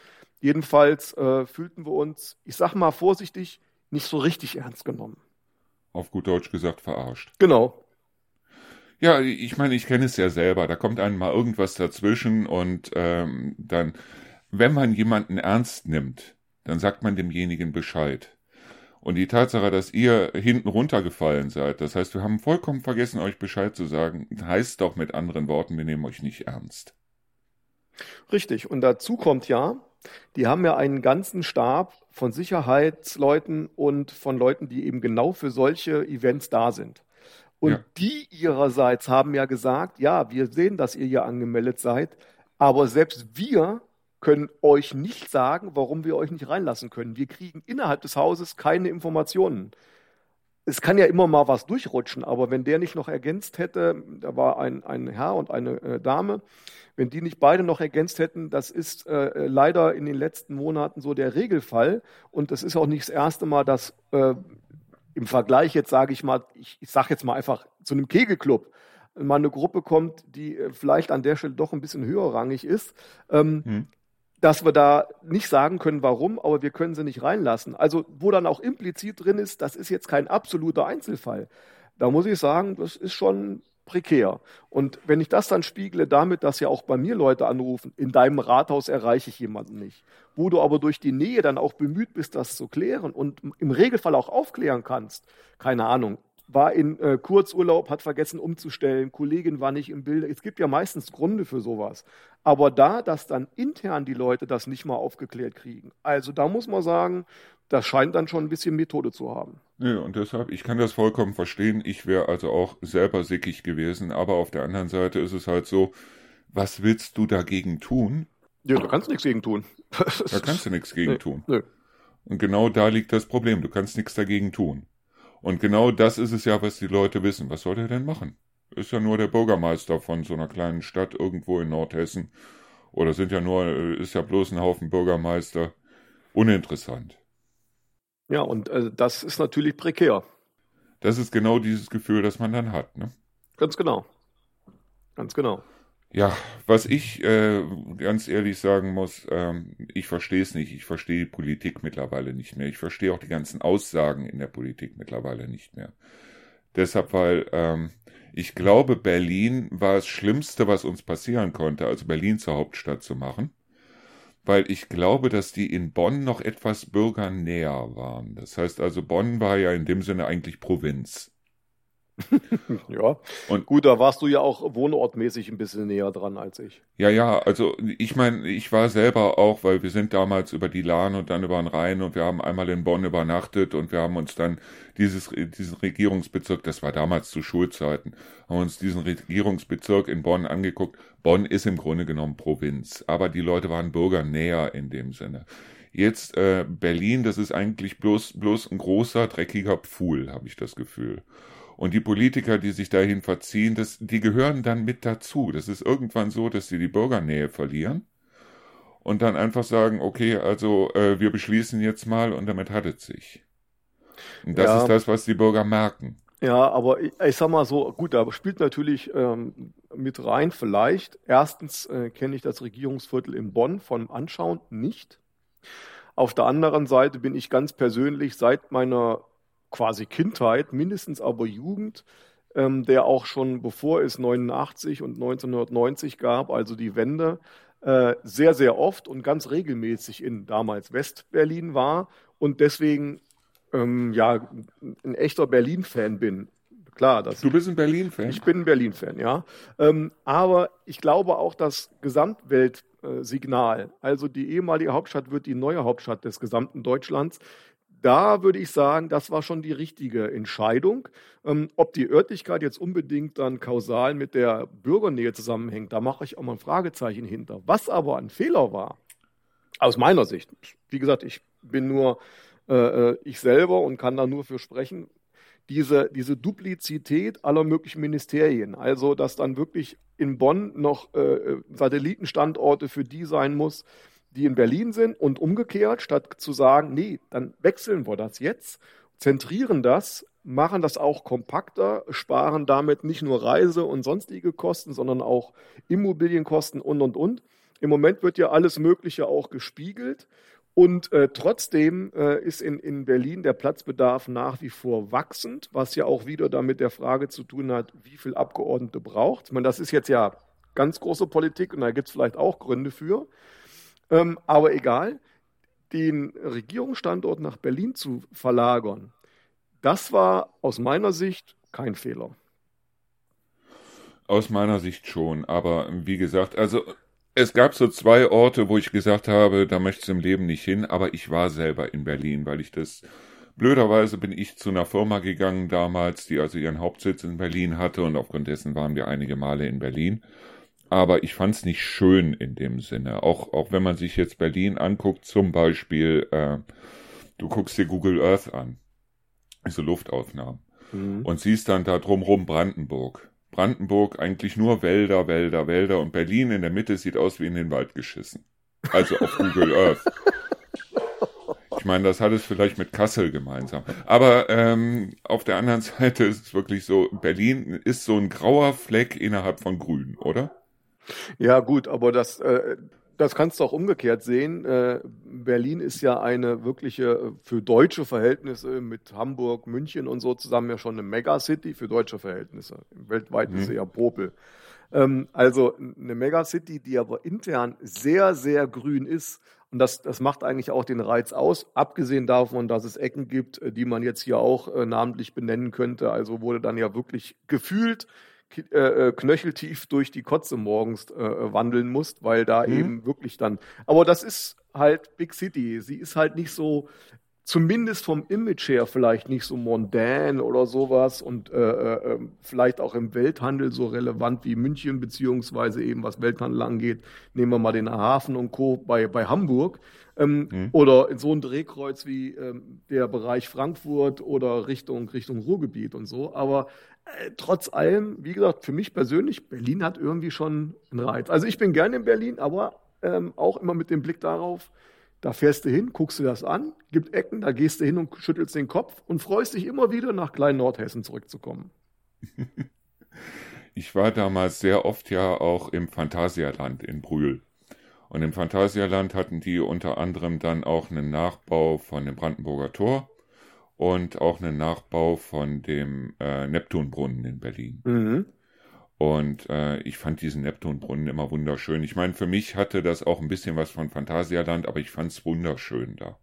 Jedenfalls äh, fühlten wir uns, ich sag mal vorsichtig, nicht so richtig ernst genommen. Auf gut Deutsch gesagt, verarscht. Genau. Ja, ich meine, ich kenne es ja selber. Da kommt einem mal irgendwas dazwischen und ähm, dann, wenn man jemanden ernst nimmt, dann sagt man demjenigen Bescheid. Und die Tatsache, dass ihr hinten runtergefallen seid, das heißt, wir haben vollkommen vergessen, euch Bescheid zu sagen, heißt doch mit anderen Worten, wir nehmen euch nicht ernst. Richtig. Und dazu kommt ja, die haben ja einen ganzen Stab von Sicherheitsleuten und von Leuten, die eben genau für solche Events da sind. Und ja. die ihrerseits haben ja gesagt, ja, wir sehen, dass ihr hier angemeldet seid, aber selbst wir können euch nicht sagen, warum wir euch nicht reinlassen können. Wir kriegen innerhalb des Hauses keine Informationen. Es kann ja immer mal was durchrutschen, aber wenn der nicht noch ergänzt hätte, da war ein, ein Herr und eine äh, Dame, wenn die nicht beide noch ergänzt hätten, das ist äh, leider in den letzten Monaten so der Regelfall. Und das ist auch nicht das erste Mal, dass äh, im Vergleich jetzt sage ich mal, ich, ich sage jetzt mal einfach zu einem Kegelclub, mal eine Gruppe kommt, die äh, vielleicht an der Stelle doch ein bisschen höherrangig ist, ähm, hm. Dass wir da nicht sagen können, warum, aber wir können sie nicht reinlassen. Also wo dann auch implizit drin ist, das ist jetzt kein absoluter Einzelfall. Da muss ich sagen, das ist schon prekär. Und wenn ich das dann spiegle damit, dass ja auch bei mir Leute anrufen, in deinem Rathaus erreiche ich jemanden nicht, wo du aber durch die Nähe dann auch bemüht bist, das zu klären und im Regelfall auch aufklären kannst, keine Ahnung, war in äh, Kurzurlaub, hat vergessen umzustellen, Kollegin war nicht im Bild. Es gibt ja meistens Gründe für sowas. Aber da, dass dann intern die Leute das nicht mal aufgeklärt kriegen, also da muss man sagen, das scheint dann schon ein bisschen Methode zu haben. Nee, und deshalb, ich kann das vollkommen verstehen. Ich wäre also auch selber sickig gewesen, aber auf der anderen Seite ist es halt so, was willst du dagegen tun? Ja, du kannst nichts gegen tun. da kannst du nichts gegen nee, tun. Nee. Und genau da liegt das Problem. Du kannst nichts dagegen tun. Und genau das ist es ja, was die Leute wissen. Was soll der denn machen? Ist ja nur der Bürgermeister von so einer kleinen Stadt irgendwo in Nordhessen. Oder sind ja nur, ist ja bloß ein Haufen Bürgermeister. Uninteressant. Ja, und äh, das ist natürlich prekär. Das ist genau dieses Gefühl, das man dann hat, ne? Ganz genau. Ganz genau. Ja, was ich äh, ganz ehrlich sagen muss, ähm, ich verstehe es nicht. Ich verstehe die Politik mittlerweile nicht mehr. Ich verstehe auch die ganzen Aussagen in der Politik mittlerweile nicht mehr. Deshalb, weil ähm, ich glaube, Berlin war das Schlimmste, was uns passieren konnte, also Berlin zur Hauptstadt zu machen. Weil ich glaube, dass die in Bonn noch etwas bürgernäher waren. Das heißt also, Bonn war ja in dem Sinne eigentlich Provinz. ja. Und gut, da warst du ja auch wohnortmäßig ein bisschen näher dran als ich. Ja, ja, also ich meine, ich war selber auch, weil wir sind damals über die Lahn und dann über den Rhein und wir haben einmal in Bonn übernachtet und wir haben uns dann dieses, diesen Regierungsbezirk, das war damals zu Schulzeiten, haben uns diesen Regierungsbezirk in Bonn angeguckt. Bonn ist im Grunde genommen Provinz, aber die Leute waren Bürger näher in dem Sinne. Jetzt äh, Berlin, das ist eigentlich bloß, bloß ein großer, dreckiger Pfuhl, habe ich das Gefühl. Und die Politiker, die sich dahin verziehen, das, die gehören dann mit dazu. Das ist irgendwann so, dass sie die Bürgernähe verlieren und dann einfach sagen, okay, also äh, wir beschließen jetzt mal und damit hat es sich. Und das ja. ist das, was die Bürger merken. Ja, aber ich, ich sag mal so, gut, da spielt natürlich ähm, mit rein vielleicht. Erstens äh, kenne ich das Regierungsviertel in Bonn von Anschauen nicht. Auf der anderen Seite bin ich ganz persönlich seit meiner quasi Kindheit, mindestens aber Jugend, ähm, der auch schon bevor es 89 und 1990 gab, also die Wende, äh, sehr, sehr oft und ganz regelmäßig in damals Westberlin war und deswegen ähm, ja ein echter Berlin-Fan bin. Klar, das, du bist ein Berlin-Fan? Ich bin ein Berlin-Fan, ja. Ähm, aber ich glaube auch, das Gesamtweltsignal, also die ehemalige Hauptstadt wird die neue Hauptstadt des gesamten Deutschlands, da würde ich sagen, das war schon die richtige Entscheidung. Ähm, ob die Örtlichkeit jetzt unbedingt dann kausal mit der Bürgernähe zusammenhängt, da mache ich auch mal ein Fragezeichen hinter. Was aber ein Fehler war, aus meiner Sicht, wie gesagt, ich bin nur äh, äh ich selber und kann da nur für sprechen, diese, diese Duplizität aller möglichen Ministerien, also dass dann wirklich in Bonn noch äh, äh Satellitenstandorte für die sein muss, die in Berlin sind und umgekehrt, statt zu sagen, nee, dann wechseln wir das jetzt, zentrieren das, machen das auch kompakter, sparen damit nicht nur Reise und sonstige Kosten, sondern auch Immobilienkosten und, und, und. Im Moment wird ja alles Mögliche auch gespiegelt und äh, trotzdem äh, ist in, in Berlin der Platzbedarf nach wie vor wachsend, was ja auch wieder damit der Frage zu tun hat, wie viel Abgeordnete braucht. Ich meine, das ist jetzt ja ganz große Politik und da gibt es vielleicht auch Gründe für. Ähm, aber egal, den Regierungsstandort nach Berlin zu verlagern, das war aus meiner Sicht kein Fehler. Aus meiner Sicht schon, aber wie gesagt, also es gab so zwei Orte, wo ich gesagt habe, da möchte ich im Leben nicht hin, aber ich war selber in Berlin, weil ich das blöderweise bin ich zu einer Firma gegangen damals, die also ihren Hauptsitz in Berlin hatte und aufgrund dessen waren wir einige Male in Berlin aber ich fand es nicht schön in dem Sinne. Auch, auch wenn man sich jetzt Berlin anguckt, zum Beispiel, äh, du guckst dir Google Earth an, diese Luftaufnahmen, mhm. und siehst dann da drumrum Brandenburg. Brandenburg eigentlich nur Wälder, Wälder, Wälder und Berlin in der Mitte sieht aus wie in den Wald geschissen. Also auf Google Earth. Ich meine, das hat es vielleicht mit Kassel gemeinsam. Aber ähm, auf der anderen Seite ist es wirklich so, Berlin ist so ein grauer Fleck innerhalb von Grün, oder? Ja, gut, aber das, äh, das kannst du auch umgekehrt sehen. Äh, Berlin ist ja eine wirkliche, für deutsche Verhältnisse mit Hamburg, München und so zusammen ja schon eine Megacity für deutsche Verhältnisse. Weltweit mhm. ist sie ja Popel. Ähm, also eine Megacity, die aber intern sehr, sehr grün ist, Und das, das macht eigentlich auch den Reiz aus, abgesehen davon, dass es Ecken gibt, äh, die man jetzt hier auch äh, namentlich benennen könnte. Also wurde dann ja wirklich gefühlt äh, äh, knöcheltief durch die Kotze morgens äh, wandeln musst, weil da mhm. eben wirklich dann. Aber das ist halt Big City. Sie ist halt nicht so zumindest vom Image her vielleicht nicht so mondan oder sowas und äh, äh, ähm, vielleicht auch im Welthandel so relevant wie München, beziehungsweise eben was Welthandel angeht, nehmen wir mal den Hafen und Co. bei, bei Hamburg. Ähm, mhm. Oder in so ein Drehkreuz wie ähm, der Bereich Frankfurt oder Richtung, Richtung Ruhrgebiet und so. Aber äh, trotz allem, wie gesagt, für mich persönlich, Berlin hat irgendwie schon einen Reiz. Also ich bin gerne in Berlin, aber ähm, auch immer mit dem Blick darauf, da fährst du hin, guckst du das an, gibt Ecken, da gehst du hin und schüttelst den Kopf und freust dich immer wieder, nach Klein Nordhessen zurückzukommen. Ich war damals sehr oft ja auch im Phantasialand in Brühl. Und im Phantasialand hatten die unter anderem dann auch einen Nachbau von dem Brandenburger Tor und auch einen Nachbau von dem äh, Neptunbrunnen in Berlin. Mhm. Und äh, ich fand diesen Neptunbrunnen immer wunderschön. Ich meine, für mich hatte das auch ein bisschen was von Phantasialand, aber ich fand es wunderschön da.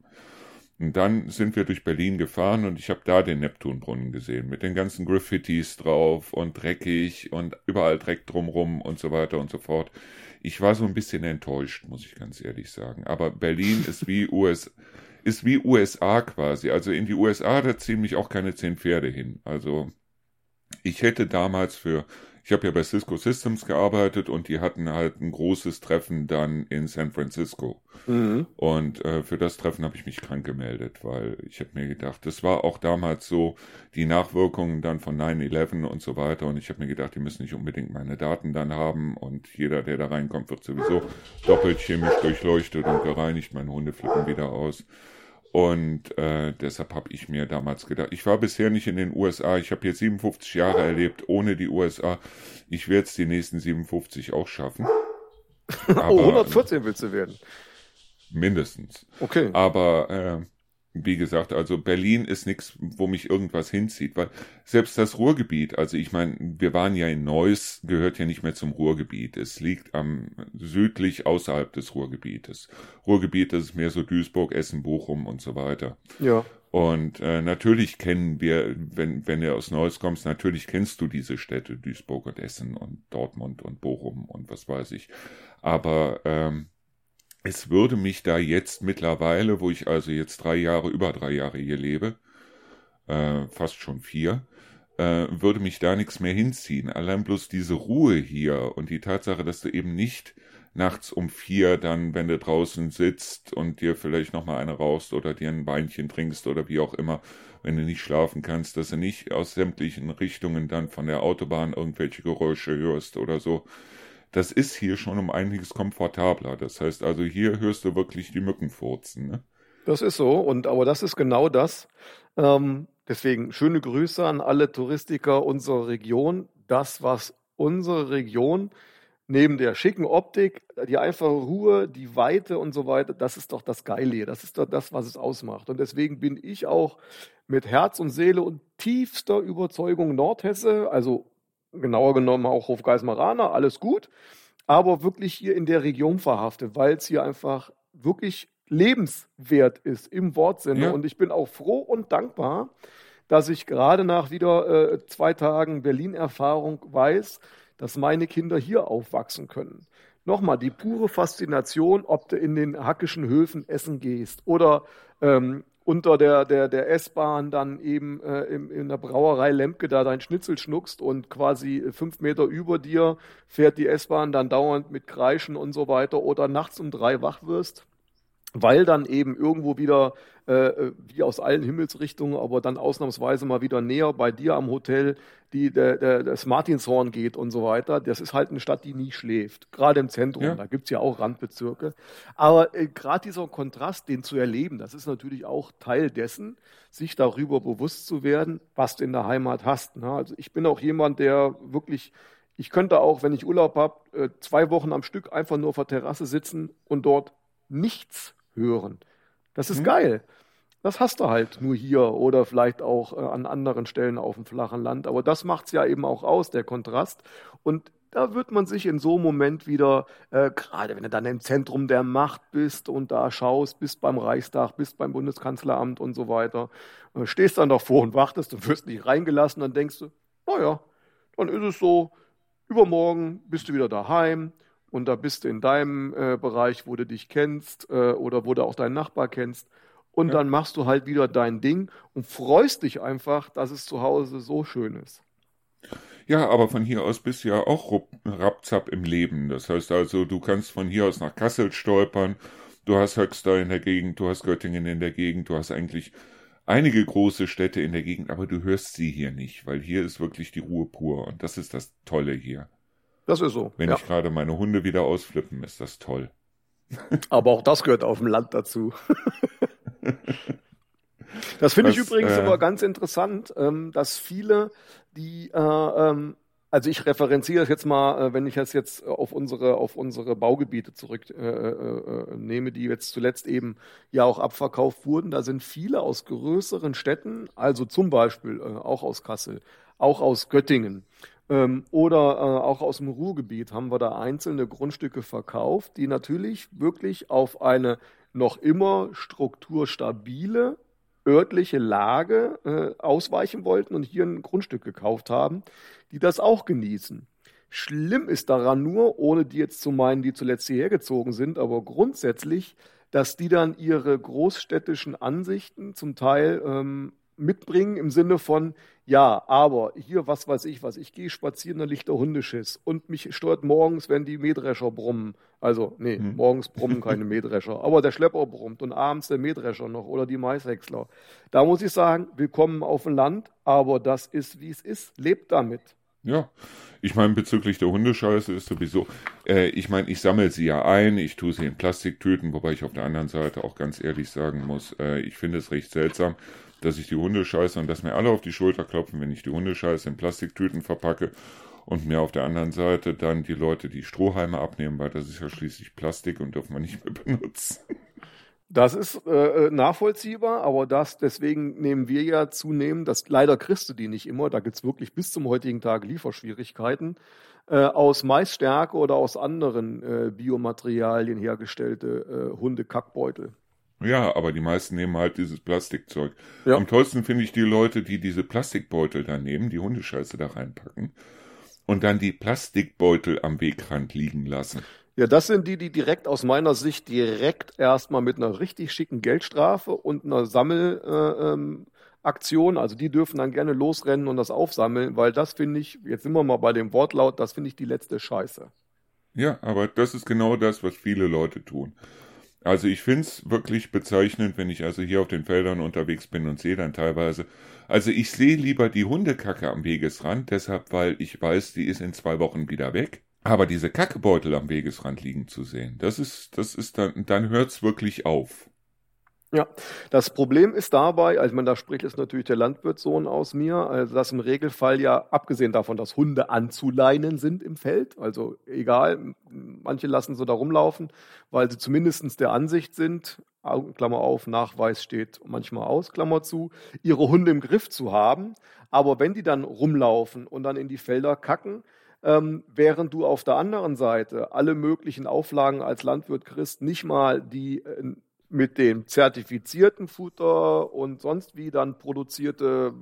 Und dann sind wir durch Berlin gefahren und ich habe da den Neptunbrunnen gesehen, mit den ganzen Graffitis drauf und dreckig und überall Dreck drumrum und so weiter und so fort. Ich war so ein bisschen enttäuscht, muss ich ganz ehrlich sagen. Aber Berlin ist wie US, ist wie USA quasi. Also in die USA, da ziehen mich auch keine zehn Pferde hin. Also ich hätte damals für ich habe ja bei Cisco Systems gearbeitet und die hatten halt ein großes Treffen dann in San Francisco. Mhm. Und äh, für das Treffen habe ich mich krank gemeldet, weil ich habe mir gedacht, das war auch damals so die Nachwirkungen dann von 9-11 und so weiter. Und ich habe mir gedacht, die müssen nicht unbedingt meine Daten dann haben und jeder, der da reinkommt, wird sowieso doppelt chemisch durchleuchtet und gereinigt. Meine Hunde flippen wieder aus. Und äh, deshalb habe ich mir damals gedacht, ich war bisher nicht in den USA, ich habe jetzt 57 Jahre erlebt ohne die USA. Ich werde es die nächsten 57 auch schaffen. Aber, oh, 114 willst du werden. Mindestens. Okay. Aber äh, wie gesagt, also Berlin ist nichts, wo mich irgendwas hinzieht, weil selbst das Ruhrgebiet, also ich meine, wir waren ja in Neuss, gehört ja nicht mehr zum Ruhrgebiet. Es liegt am südlich außerhalb des Ruhrgebietes. Ruhrgebiet das ist mehr so Duisburg, Essen, Bochum und so weiter. Ja. Und äh, natürlich kennen wir, wenn, wenn du aus Neuss kommst, natürlich kennst du diese Städte, Duisburg und Essen und Dortmund und Bochum und was weiß ich. Aber ähm, es würde mich da jetzt mittlerweile, wo ich also jetzt drei Jahre, über drei Jahre hier lebe, äh, fast schon vier, äh, würde mich da nichts mehr hinziehen. Allein bloß diese Ruhe hier und die Tatsache, dass du eben nicht nachts um vier dann, wenn du draußen sitzt und dir vielleicht nochmal eine rauchst oder dir ein Weinchen trinkst oder wie auch immer, wenn du nicht schlafen kannst, dass du nicht aus sämtlichen Richtungen dann von der Autobahn irgendwelche Geräusche hörst oder so das ist hier schon um einiges komfortabler. Das heißt also, hier hörst du wirklich die Mücken furzen. Ne? Das ist so, und aber das ist genau das. Ähm, deswegen schöne Grüße an alle Touristiker unserer Region. Das, was unsere Region neben der schicken Optik, die einfache Ruhe, die Weite und so weiter, das ist doch das Geile. Das ist doch das, was es ausmacht. Und deswegen bin ich auch mit Herz und Seele und tiefster Überzeugung Nordhesse, also genauer genommen auch Hofgeismaraner, alles gut, aber wirklich hier in der Region verhaftet, weil es hier einfach wirklich lebenswert ist im Wortsinne. Ja. Und ich bin auch froh und dankbar, dass ich gerade nach wieder äh, zwei Tagen Berlin-Erfahrung weiß, dass meine Kinder hier aufwachsen können. Nochmal, die pure Faszination, ob du in den hackischen Höfen essen gehst oder ähm, unter der, der, der S-Bahn dann eben äh, in, in der Brauerei Lemke da dein Schnitzel schnuckst und quasi fünf Meter über dir fährt die S-Bahn dann dauernd mit Kreischen und so weiter oder nachts um drei wach wirst weil dann eben irgendwo wieder, äh, wie aus allen Himmelsrichtungen, aber dann ausnahmsweise mal wieder näher bei dir am Hotel, die, der, der, das Martinshorn geht und so weiter. Das ist halt eine Stadt, die nie schläft. Gerade im Zentrum, ja. da gibt's ja auch Randbezirke. Aber äh, gerade dieser Kontrast, den zu erleben, das ist natürlich auch Teil dessen, sich darüber bewusst zu werden, was du in der Heimat hast. Ne? Also ich bin auch jemand, der wirklich ich könnte auch, wenn ich Urlaub habe, äh, zwei Wochen am Stück einfach nur auf der Terrasse sitzen und dort nichts hören. Das ist mhm. geil. Das hast du halt nur hier oder vielleicht auch äh, an anderen Stellen auf dem flachen Land. Aber das macht es ja eben auch aus, der Kontrast. Und da wird man sich in so einem Moment wieder, äh, gerade wenn du dann im Zentrum der Macht bist und da schaust, bist beim Reichstag, bist beim Bundeskanzleramt und so weiter, äh, stehst dann davor und wartest und wirst nicht reingelassen, dann denkst du, naja, dann ist es so, übermorgen bist du wieder daheim und da bist du in deinem äh, Bereich, wo du dich kennst äh, oder wo du auch deinen Nachbar kennst. Und ja. dann machst du halt wieder dein Ding und freust dich einfach, dass es zu Hause so schön ist. Ja, aber von hier aus bist du ja auch rapzapp im Leben. Das heißt also, du kannst von hier aus nach Kassel stolpern, du hast Höxter in der Gegend, du hast Göttingen in der Gegend, du hast eigentlich einige große Städte in der Gegend, aber du hörst sie hier nicht, weil hier ist wirklich die Ruhe pur und das ist das Tolle hier. Das ist so. Wenn ja. ich gerade meine Hunde wieder ausflippen, ist das toll. Aber auch das gehört auf dem Land dazu. Das finde ich übrigens äh, aber ganz interessant, ähm, dass viele, die, äh, ähm, also ich referenziere das jetzt mal, äh, wenn ich das jetzt auf unsere, auf unsere Baugebiete zurücknehme, äh, äh, die jetzt zuletzt eben ja auch abverkauft wurden. Da sind viele aus größeren Städten, also zum Beispiel äh, auch aus Kassel, auch aus Göttingen, ähm, oder äh, auch aus dem Ruhrgebiet haben wir da einzelne Grundstücke verkauft, die natürlich wirklich auf eine noch immer strukturstabile örtliche Lage äh, ausweichen wollten und hier ein Grundstück gekauft haben, die das auch genießen. Schlimm ist daran nur, ohne die jetzt zu meinen, die zuletzt hierher gezogen sind, aber grundsätzlich, dass die dann ihre großstädtischen Ansichten zum Teil ähm, mitbringen im Sinne von, ja, aber hier, was weiß ich, was ich gehe spazieren, da liegt der Hundeschiss und mich stört morgens, wenn die Mähdrescher brummen. Also, nee, hm. morgens brummen keine Mähdrescher, aber der Schlepper brummt und abends der Mähdrescher noch oder die Maishäcksler. Da muss ich sagen, willkommen auf dem Land, aber das ist, wie es ist. Lebt damit. Ja, ich meine, bezüglich der Hundescheiße ist sowieso, äh, ich meine, ich sammle sie ja ein, ich tue sie in Plastiktüten, wobei ich auf der anderen Seite auch ganz ehrlich sagen muss, äh, ich finde es recht seltsam, dass ich die Hundescheiße und dass mir alle auf die Schulter klopfen, wenn ich die Hundescheiße in Plastiktüten verpacke und mir auf der anderen Seite dann die Leute die Strohhalme abnehmen, weil das ist ja schließlich Plastik und darf man nicht mehr benutzen. Das ist äh, äh, nachvollziehbar, aber das deswegen nehmen wir ja zunehmend, das leider kriegst du die nicht immer, da gibt's wirklich bis zum heutigen Tag Lieferschwierigkeiten, äh, aus Maisstärke oder aus anderen äh, Biomaterialien hergestellte äh, Hundekackbeutel. Ja, aber die meisten nehmen halt dieses Plastikzeug. Ja. Am tollsten finde ich die Leute, die diese Plastikbeutel da nehmen, die Hundescheiße da reinpacken und dann die Plastikbeutel am Wegrand liegen lassen. Ja, das sind die, die direkt aus meiner Sicht direkt erstmal mit einer richtig schicken Geldstrafe und einer Sammelaktion, äh, ähm, also die dürfen dann gerne losrennen und das aufsammeln, weil das finde ich, jetzt sind wir mal bei dem Wortlaut, das finde ich die letzte Scheiße. Ja, aber das ist genau das, was viele Leute tun. Also ich finde es wirklich bezeichnend, wenn ich also hier auf den Feldern unterwegs bin und sehe dann teilweise, also ich sehe lieber die Hundekacke am Wegesrand, deshalb, weil ich weiß, die ist in zwei Wochen wieder weg. Aber diese Kackebeutel am Wegesrand liegen zu sehen, das ist, das ist dann, dann hört's wirklich auf. Ja, das Problem ist dabei, also man da spricht es natürlich der Landwirtssohn aus mir, also dass im Regelfall ja, abgesehen davon, dass Hunde anzuleinen sind im Feld, also egal, manche lassen sie da rumlaufen, weil sie zumindest der Ansicht sind, Klammer auf, Nachweis steht manchmal aus, Klammer zu, ihre Hunde im Griff zu haben. Aber wenn die dann rumlaufen und dann in die Felder kacken, ähm, während du auf der anderen Seite alle möglichen Auflagen als Landwirt kriegst, nicht mal die äh, mit dem zertifizierten Futter und sonst wie dann produzierte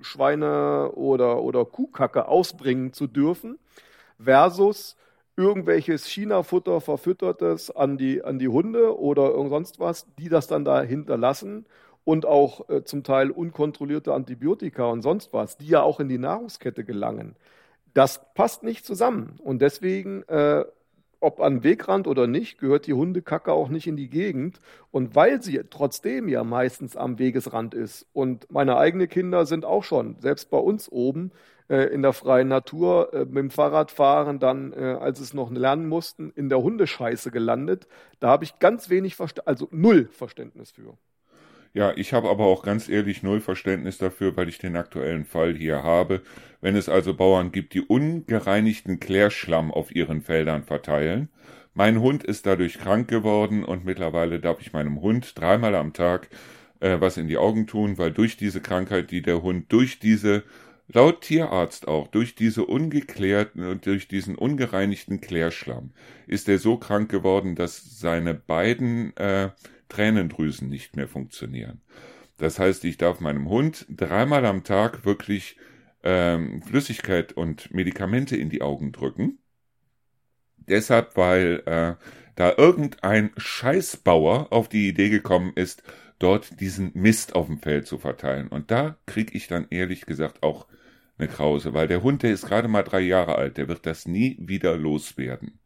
Schweine- oder, oder Kuhkacke ausbringen zu dürfen, versus irgendwelches China-Futter verfüttertes an die, an die Hunde oder irgend sonst was, die das dann da hinterlassen und auch äh, zum Teil unkontrollierte Antibiotika und sonst was, die ja auch in die Nahrungskette gelangen. Das passt nicht zusammen. Und deswegen äh, ob an Wegrand oder nicht, gehört die Hundekacke auch nicht in die Gegend. Und weil sie trotzdem ja meistens am Wegesrand ist und meine eigenen Kinder sind auch schon, selbst bei uns oben äh, in der freien Natur, äh, mit dem Fahrradfahren dann, äh, als es noch lernen mussten, in der Hundescheiße gelandet. Da habe ich ganz wenig, Verständnis, also null Verständnis für. Ja, ich habe aber auch ganz ehrlich null Verständnis dafür, weil ich den aktuellen Fall hier habe. Wenn es also Bauern gibt, die ungereinigten Klärschlamm auf ihren Feldern verteilen. Mein Hund ist dadurch krank geworden und mittlerweile darf ich meinem Hund dreimal am Tag äh, was in die Augen tun, weil durch diese Krankheit, die der Hund durch diese Laut Tierarzt auch, durch diese ungeklärten und durch diesen ungereinigten Klärschlamm ist er so krank geworden, dass seine beiden äh, Tränendrüsen nicht mehr funktionieren. Das heißt, ich darf meinem Hund dreimal am Tag wirklich ähm, Flüssigkeit und Medikamente in die Augen drücken. Deshalb, weil äh, da irgendein Scheißbauer auf die Idee gekommen ist, dort diesen Mist auf dem Feld zu verteilen. Und da krieg ich dann ehrlich gesagt auch eine Krause, weil der Hund, der ist gerade mal drei Jahre alt, der wird das nie wieder loswerden.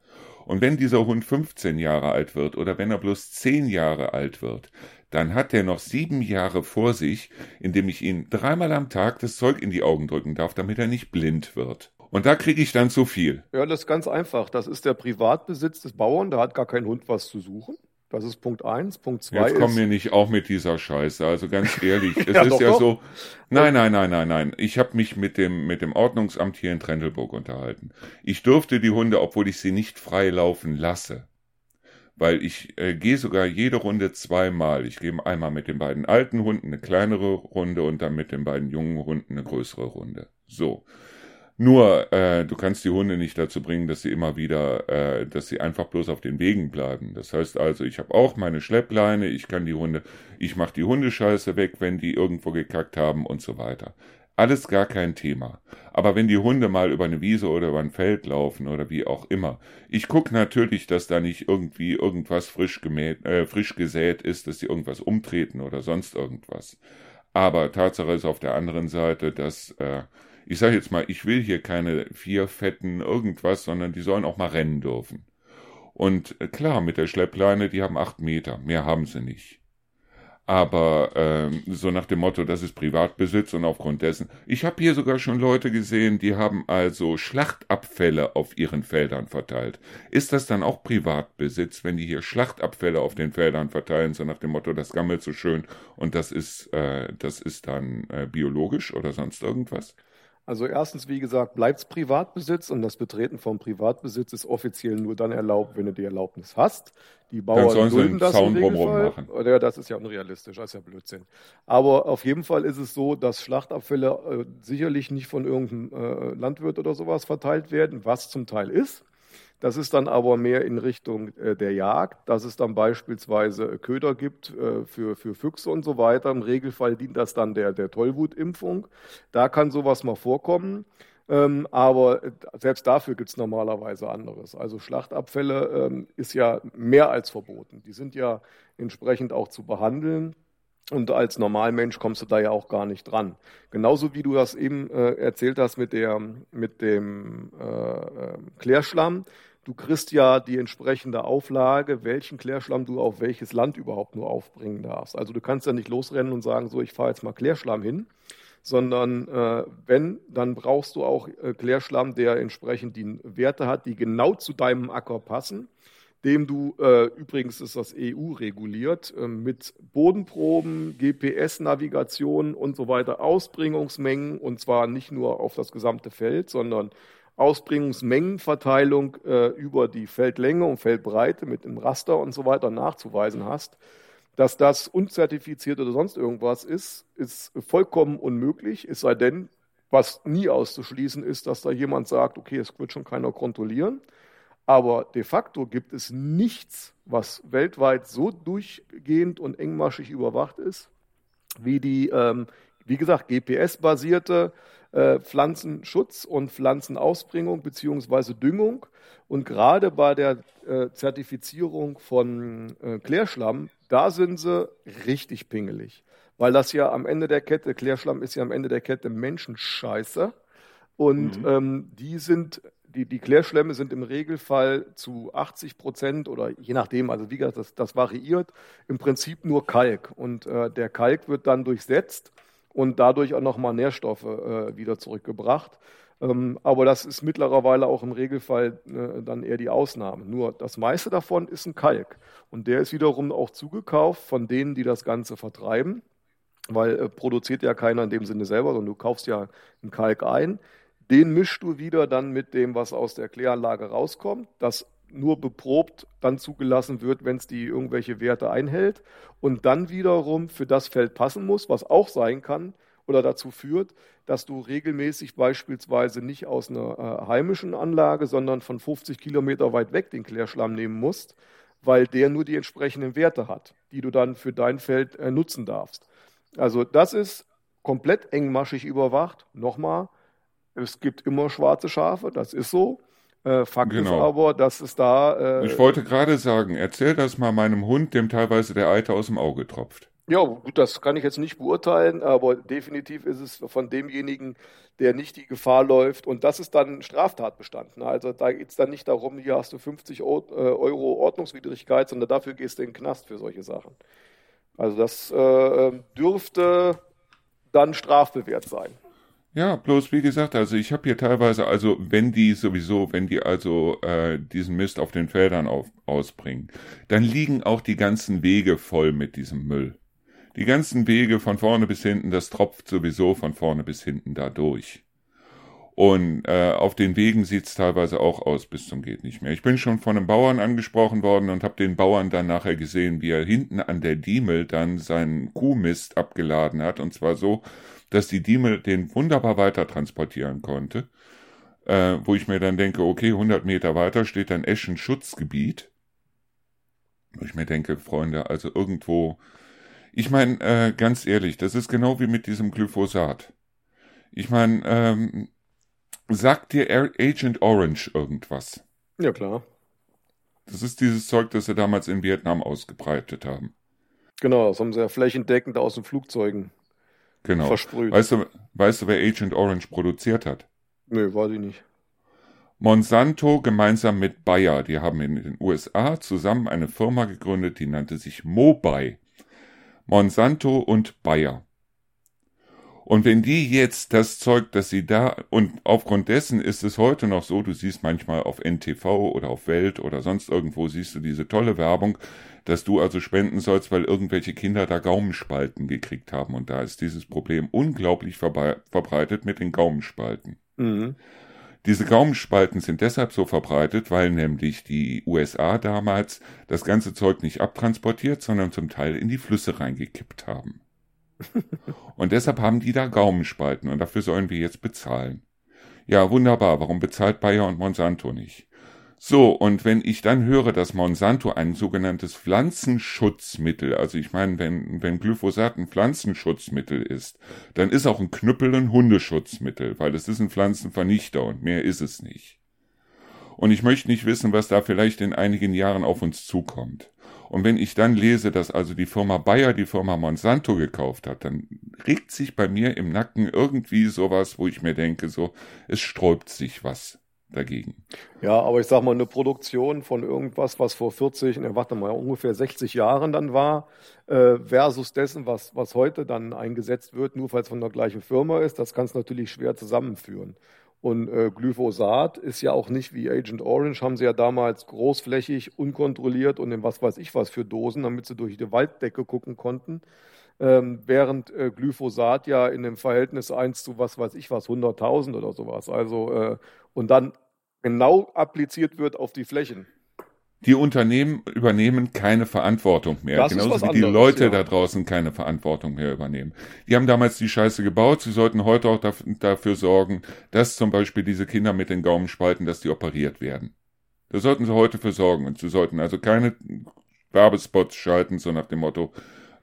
Und wenn dieser Hund 15 Jahre alt wird oder wenn er bloß 10 Jahre alt wird, dann hat er noch sieben Jahre vor sich, indem ich ihm dreimal am Tag das Zeug in die Augen drücken darf, damit er nicht blind wird. Und da kriege ich dann zu viel. Ja, das ist ganz einfach. Das ist der Privatbesitz des Bauern, da hat gar kein Hund was zu suchen. Das ist Punkt eins. Punkt zwei Jetzt kommen wir nicht auch mit dieser Scheiße. Also ganz ehrlich, es ja, ist doch, ja doch. so. Nein, nein, nein, nein, nein. Ich habe mich mit dem mit dem Ordnungsamt hier in Trendelburg unterhalten. Ich durfte die Hunde, obwohl ich sie nicht frei laufen lasse, weil ich äh, gehe sogar jede Runde zweimal. Ich gehe einmal mit den beiden alten Hunden eine kleinere Runde und dann mit den beiden jungen Hunden eine größere Runde. So. Nur, äh, du kannst die Hunde nicht dazu bringen, dass sie immer wieder, äh, dass sie einfach bloß auf den Wegen bleiben. Das heißt also, ich habe auch meine Schleppleine, ich kann die Hunde, ich mache die Hundescheiße weg, wenn die irgendwo gekackt haben und so weiter. Alles gar kein Thema. Aber wenn die Hunde mal über eine Wiese oder über ein Feld laufen oder wie auch immer, ich gucke natürlich, dass da nicht irgendwie irgendwas frisch gemäht, äh, frisch gesät ist, dass die irgendwas umtreten oder sonst irgendwas. Aber Tatsache ist auf der anderen Seite, dass äh, ich sage jetzt mal, ich will hier keine vier fetten irgendwas, sondern die sollen auch mal rennen dürfen. Und äh, klar, mit der Schleppleine, die haben acht Meter, mehr haben sie nicht. Aber ähm, so nach dem Motto, das ist Privatbesitz und aufgrund dessen. Ich habe hier sogar schon Leute gesehen, die haben also Schlachtabfälle auf ihren Feldern verteilt. Ist das dann auch Privatbesitz, wenn die hier Schlachtabfälle auf den Feldern verteilen, so nach dem Motto, das gammelt so schön und das ist, äh, das ist dann äh, biologisch oder sonst irgendwas? Also erstens, wie gesagt, bleibt es Privatbesitz und das Betreten vom Privatbesitz ist offiziell nur dann erlaubt, wenn du die Erlaubnis hast. Die Bauern dulden das Zaun im Regelfall. Machen. Ja, das ist ja unrealistisch, das ist ja Blödsinn. Aber auf jeden Fall ist es so, dass Schlachtabfälle äh, sicherlich nicht von irgendeinem äh, Landwirt oder sowas verteilt werden, was zum Teil ist. Das ist dann aber mehr in Richtung äh, der Jagd, dass es dann beispielsweise Köder gibt äh, für, für Füchse und so weiter. Im Regelfall dient das dann der, der Tollwutimpfung. Da kann sowas mal vorkommen. Ähm, aber äh, selbst dafür gibt es normalerweise anderes. Also Schlachtabfälle ähm, ist ja mehr als verboten. Die sind ja entsprechend auch zu behandeln. Und als Normalmensch kommst du da ja auch gar nicht dran. Genauso wie du das eben äh, erzählt hast mit, der, mit dem äh, äh Klärschlamm. Du kriegst ja die entsprechende Auflage, welchen Klärschlamm du auf welches Land überhaupt nur aufbringen darfst. Also du kannst ja nicht losrennen und sagen, so, ich fahre jetzt mal Klärschlamm hin, sondern äh, wenn, dann brauchst du auch äh, Klärschlamm, der entsprechend die Werte hat, die genau zu deinem Acker passen dem du, äh, übrigens ist das EU reguliert, äh, mit Bodenproben, GPS-Navigation und so weiter, Ausbringungsmengen, und zwar nicht nur auf das gesamte Feld, sondern Ausbringungsmengenverteilung äh, über die Feldlänge und Feldbreite mit dem Raster und so weiter nachzuweisen hast. Dass das unzertifiziert oder sonst irgendwas ist, ist vollkommen unmöglich, es sei denn, was nie auszuschließen ist, dass da jemand sagt, okay, es wird schon keiner kontrollieren. Aber de facto gibt es nichts, was weltweit so durchgehend und engmaschig überwacht ist, wie die, ähm, wie gesagt, GPS-basierte äh, Pflanzenschutz und Pflanzenausbringung bzw. Düngung. Und gerade bei der äh, Zertifizierung von äh, Klärschlamm, da sind sie richtig pingelig. Weil das ja am Ende der Kette, Klärschlamm ist ja am Ende der Kette Menschenscheiße. Und mhm. ähm, die sind die, die Klärschlämme sind im Regelfall zu 80 Prozent oder je nachdem, also wie gesagt, das, das variiert, im Prinzip nur Kalk. Und äh, der Kalk wird dann durchsetzt und dadurch auch nochmal Nährstoffe äh, wieder zurückgebracht. Ähm, aber das ist mittlerweile auch im Regelfall äh, dann eher die Ausnahme. Nur das meiste davon ist ein Kalk. Und der ist wiederum auch zugekauft von denen, die das Ganze vertreiben weil äh, produziert ja keiner in dem Sinne selber, sondern du kaufst ja einen Kalk ein. Den mischst du wieder dann mit dem, was aus der Kläranlage rauskommt, das nur beprobt dann zugelassen wird, wenn es die irgendwelche Werte einhält und dann wiederum für das Feld passen muss, was auch sein kann. oder dazu führt, dass du regelmäßig beispielsweise nicht aus einer äh, heimischen Anlage, sondern von 50 Kilometer weit weg den Klärschlamm nehmen musst, weil der nur die entsprechenden Werte hat, die du dann für dein Feld äh, nutzen darfst. Also das ist komplett engmaschig überwacht. Nochmal, es gibt immer schwarze Schafe, das ist so. Äh, Fakt genau. ist aber, dass es da. Äh, ich wollte gerade sagen, erzähl das mal meinem Hund, dem teilweise der Eiter aus dem Auge tropft. Ja, gut, das kann ich jetzt nicht beurteilen, aber definitiv ist es von demjenigen, der nicht die Gefahr läuft. Und das ist dann Straftatbestand. Ne? Also da geht es dann nicht darum, hier hast du 50 äh, Euro Ordnungswidrigkeit, sondern dafür gehst du in den Knast für solche Sachen. Also das äh, dürfte dann strafbewehrt sein. Ja, bloß wie gesagt, also ich habe hier teilweise, also wenn die sowieso, wenn die also äh, diesen Mist auf den Feldern auf, ausbringen, dann liegen auch die ganzen Wege voll mit diesem Müll. Die ganzen Wege von vorne bis hinten, das tropft sowieso von vorne bis hinten da durch. Und äh, auf den Wegen sieht's teilweise auch aus bis zum geht nicht mehr. Ich bin schon von einem Bauern angesprochen worden und habe den Bauern dann nachher gesehen, wie er hinten an der Diemel dann seinen Kuhmist abgeladen hat. Und zwar so, dass die Diemel den wunderbar weiter transportieren konnte. Äh, wo ich mir dann denke, okay, 100 Meter weiter steht dann Eschen-Schutzgebiet. Wo ich mir denke, Freunde, also irgendwo. Ich meine, äh, ganz ehrlich, das ist genau wie mit diesem Glyphosat. Ich meine, ähm, sagt dir Agent Orange irgendwas? Ja, klar. Das ist dieses Zeug, das sie damals in Vietnam ausgebreitet haben. Genau, das haben sie ja flächendeckend aus den Flugzeugen Genau. Versprüht. Weißt du, weißt du, wer Agent Orange produziert hat? Nö, weiß ich nicht. Monsanto gemeinsam mit Bayer, die haben in den USA zusammen eine Firma gegründet, die nannte sich Mobai. Monsanto und Bayer. Und wenn die jetzt das Zeug, das sie da, und aufgrund dessen ist es heute noch so, du siehst manchmal auf NTV oder auf Welt oder sonst irgendwo siehst du diese tolle Werbung, dass du also spenden sollst, weil irgendwelche Kinder da Gaumenspalten gekriegt haben. Und da ist dieses Problem unglaublich verbreitet mit den Gaumenspalten. Mhm. Diese Gaumenspalten sind deshalb so verbreitet, weil nämlich die USA damals das ganze Zeug nicht abtransportiert, sondern zum Teil in die Flüsse reingekippt haben. und deshalb haben die da Gaumenspalten und dafür sollen wir jetzt bezahlen. Ja, wunderbar. Warum bezahlt Bayer und Monsanto nicht? So, und wenn ich dann höre, dass Monsanto ein sogenanntes Pflanzenschutzmittel, also ich meine, wenn, wenn Glyphosat ein Pflanzenschutzmittel ist, dann ist auch ein Knüppel ein Hundeschutzmittel, weil es ist ein Pflanzenvernichter und mehr ist es nicht. Und ich möchte nicht wissen, was da vielleicht in einigen Jahren auf uns zukommt. Und wenn ich dann lese, dass also die Firma Bayer die Firma Monsanto gekauft hat, dann regt sich bei mir im Nacken irgendwie sowas, wo ich mir denke, so, es sträubt sich was dagegen. Ja, aber ich sag mal, eine Produktion von irgendwas, was vor 40, ne, warte mal, ungefähr 60 Jahren dann war, äh, versus dessen, was, was heute dann eingesetzt wird, nur falls von der gleichen Firma ist, das kann es natürlich schwer zusammenführen. Und äh, Glyphosat ist ja auch nicht wie Agent Orange, haben sie ja damals großflächig, unkontrolliert und in was weiß ich was für Dosen, damit sie durch die Walddecke gucken konnten. Ähm, während äh, Glyphosat ja in dem Verhältnis 1 zu was weiß ich was, 100.000 oder sowas, also äh, und dann genau appliziert wird auf die Flächen. Die Unternehmen übernehmen keine Verantwortung mehr. Das Genauso wie die anderes, Leute ja. da draußen keine Verantwortung mehr übernehmen. Die haben damals die Scheiße gebaut. Sie sollten heute auch dafür sorgen, dass zum Beispiel diese Kinder mit den Gaumenspalten, dass die operiert werden. Da sollten sie heute für sorgen. Und sie sollten also keine Werbespots schalten, so nach dem Motto,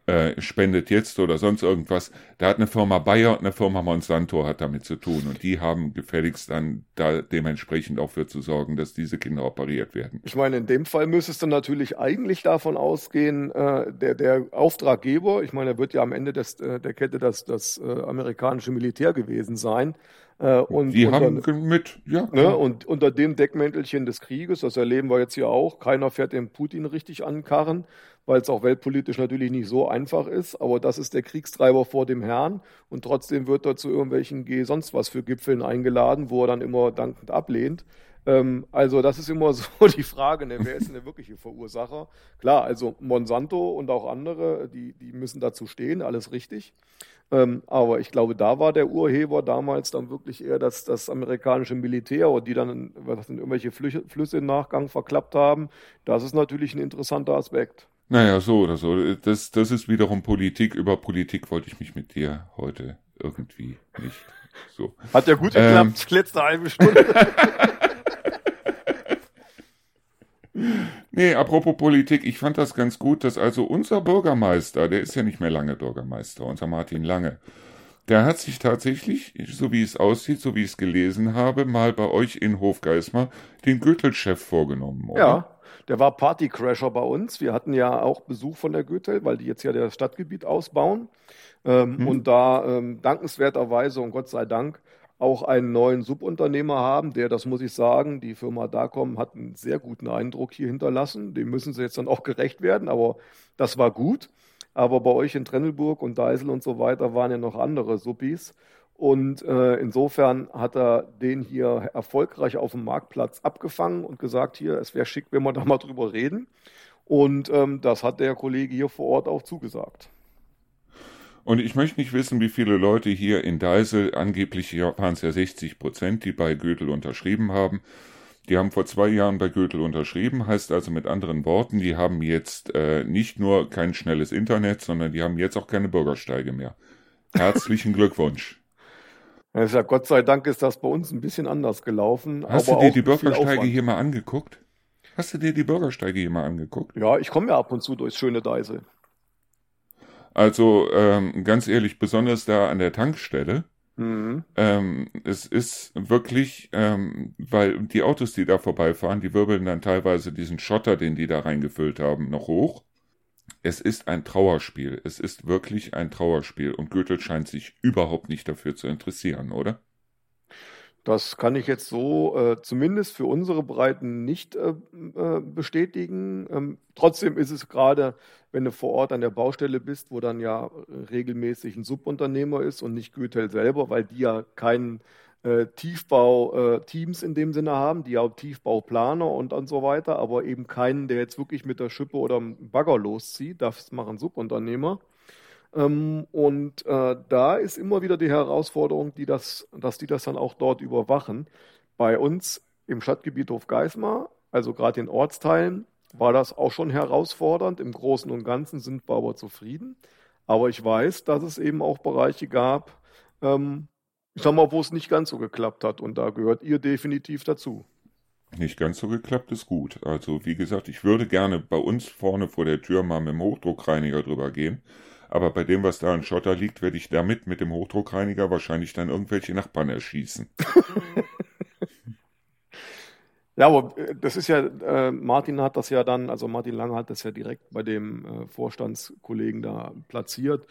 äh, spendet jetzt oder sonst irgendwas. Da hat eine Firma Bayer und eine Firma Monsanto hat damit zu tun und die haben gefälligst dann da dementsprechend auch für zu sorgen, dass diese Kinder operiert werden. Ich meine, in dem Fall müsstest du natürlich eigentlich davon ausgehen, äh, der, der Auftraggeber, ich meine, er wird ja am Ende des, äh, der Kette das, das äh, amerikanische Militär gewesen sein, äh, und die unter, haben mit, ja. Ne, und unter dem Deckmäntelchen des Krieges, das erleben wir jetzt hier auch, keiner fährt den Putin richtig an Karren, weil es auch weltpolitisch natürlich nicht so einfach ist, aber das ist der Kriegstreiber vor dem Herrn und trotzdem wird er zu irgendwelchen G sonst was für Gipfeln eingeladen, wo er dann immer dankend ablehnt. Ähm, also das ist immer so die Frage, ne, wer ist denn der wirkliche Verursacher? Klar, also Monsanto und auch andere, die, die müssen dazu stehen, alles richtig. Ähm, aber ich glaube, da war der Urheber damals dann wirklich eher das, das amerikanische Militär, die dann was in irgendwelche Flüsse, Flüsse im Nachgang verklappt haben. Das ist natürlich ein interessanter Aspekt. Naja, so oder so. Das, das ist wiederum Politik. Über Politik wollte ich mich mit dir heute irgendwie nicht. So. Hat ja gut geklappt, ähm, letzte halbe Stunde. nee, apropos Politik, ich fand das ganz gut, dass also unser Bürgermeister, der ist ja nicht mehr lange Bürgermeister, unser Martin Lange, der hat sich tatsächlich, so wie es aussieht, so wie ich es gelesen habe, mal bei euch in Hofgeismar den Gürtelchef vorgenommen, oder? Ja, der war Partycrasher bei uns. Wir hatten ja auch Besuch von der Goethe, weil die jetzt ja das Stadtgebiet ausbauen. Ähm, hm. Und da ähm, dankenswerterweise und Gott sei Dank auch einen neuen Subunternehmer haben, der, das muss ich sagen, die Firma Dacom hat einen sehr guten Eindruck hier hinterlassen. Dem müssen sie jetzt dann auch gerecht werden, aber das war gut. Aber bei euch in Trennelburg und Deisel und so weiter waren ja noch andere Suppis. Und äh, insofern hat er den hier erfolgreich auf dem Marktplatz abgefangen und gesagt, hier, es wäre schick, wenn wir da mal drüber reden. Und ähm, das hat der Kollege hier vor Ort auch zugesagt. Und ich möchte nicht wissen, wie viele Leute hier in Deisel, angeblich waren es ja 60 Prozent, die bei Gödel unterschrieben haben. Die haben vor zwei Jahren bei Gödel unterschrieben, heißt also mit anderen Worten, die haben jetzt äh, nicht nur kein schnelles Internet, sondern die haben jetzt auch keine Bürgersteige mehr. Herzlichen Glückwunsch. Ja, Gott sei Dank ist das bei uns ein bisschen anders gelaufen. Hast du dir die Bürgersteige hier mal angeguckt? Hast du dir die Bürgersteige hier mal angeguckt? Ja, ich komme ja ab und zu durchs schöne Deisel. Also ähm, ganz ehrlich, besonders da an der Tankstelle. Mhm. Ähm, es ist wirklich, ähm, weil die Autos, die da vorbeifahren, die wirbeln dann teilweise diesen Schotter, den die da reingefüllt haben, noch hoch. Es ist ein Trauerspiel. Es ist wirklich ein Trauerspiel. Und Goethe scheint sich überhaupt nicht dafür zu interessieren, oder? Das kann ich jetzt so äh, zumindest für unsere Breiten nicht äh, äh, bestätigen. Ähm, trotzdem ist es gerade, wenn du vor Ort an der Baustelle bist, wo dann ja regelmäßig ein Subunternehmer ist und nicht Goethel selber, weil die ja keinen äh, Tiefbau-Teams äh, in dem Sinne haben, die ja Tiefbauplaner und, und so weiter, aber eben keinen, der jetzt wirklich mit der Schippe oder dem Bagger loszieht. Das machen Subunternehmer. Ähm, und äh, da ist immer wieder die Herausforderung, die das, dass die das dann auch dort überwachen. Bei uns im Stadtgebiet Hofgeismar, also gerade in Ortsteilen, war das auch schon herausfordernd. Im Großen und Ganzen sind wir aber zufrieden. Aber ich weiß, dass es eben auch Bereiche gab, ähm, ich sag mal, wo es nicht ganz so geklappt hat. Und da gehört ihr definitiv dazu. Nicht ganz so geklappt ist gut. Also, wie gesagt, ich würde gerne bei uns vorne vor der Tür mal mit dem Hochdruckreiniger drüber gehen. Aber bei dem, was da an Schotter liegt, werde ich damit mit dem Hochdruckreiniger wahrscheinlich dann irgendwelche Nachbarn erschießen. ja, aber äh, das ist ja, äh, Martin hat das ja dann, also Martin Lange hat das ja direkt bei dem äh, Vorstandskollegen da platziert.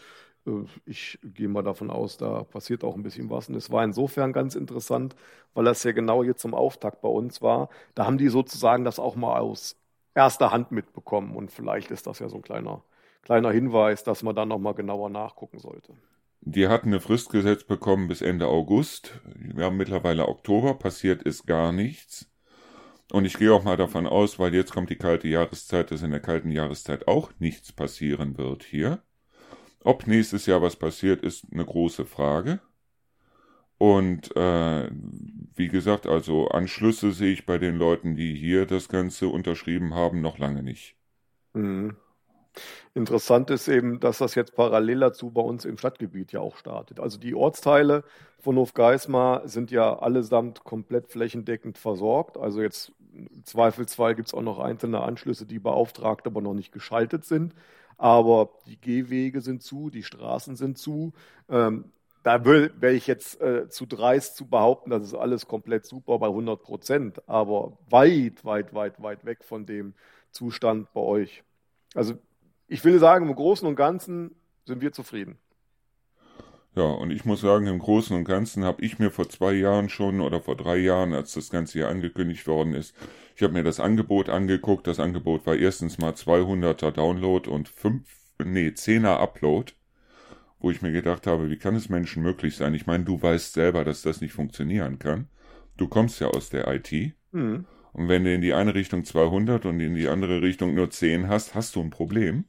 Äh, ich gehe mal davon aus, da passiert auch ein bisschen was. Und es war insofern ganz interessant, weil das ja genau jetzt zum Auftakt bei uns war. Da haben die sozusagen das auch mal aus erster Hand mitbekommen. Und vielleicht ist das ja so ein kleiner kleiner Hinweis, dass man dann nochmal genauer nachgucken sollte. Die hatten eine Frist gesetzt bekommen bis Ende August. Wir haben mittlerweile Oktober, passiert ist gar nichts. Und ich gehe auch mal davon aus, weil jetzt kommt die kalte Jahreszeit, dass in der kalten Jahreszeit auch nichts passieren wird hier. Ob nächstes Jahr was passiert, ist eine große Frage. Und äh, wie gesagt, also Anschlüsse sehe ich bei den Leuten, die hier das Ganze unterschrieben haben, noch lange nicht. Mhm. Interessant ist eben, dass das jetzt parallel dazu bei uns im Stadtgebiet ja auch startet. Also die Ortsteile von Hofgeismar sind ja allesamt komplett flächendeckend versorgt. Also jetzt im Zweifelsfall gibt es auch noch einzelne Anschlüsse, die beauftragt, aber noch nicht geschaltet sind. Aber die Gehwege sind zu, die Straßen sind zu. Ähm, da wäre ich jetzt äh, zu dreist zu behaupten, das ist alles komplett super bei 100 Prozent, aber weit, weit, weit, weit weg von dem Zustand bei euch. Also ich will sagen, im Großen und Ganzen sind wir zufrieden. Ja, und ich muss sagen, im Großen und Ganzen habe ich mir vor zwei Jahren schon oder vor drei Jahren, als das Ganze hier angekündigt worden ist, ich habe mir das Angebot angeguckt. Das Angebot war erstens mal 200er Download und 5, nee, 10er Upload, wo ich mir gedacht habe, wie kann es Menschen möglich sein? Ich meine, du weißt selber, dass das nicht funktionieren kann. Du kommst ja aus der IT. Mhm. Und wenn du in die eine Richtung 200 und in die andere Richtung nur 10 hast, hast du ein Problem.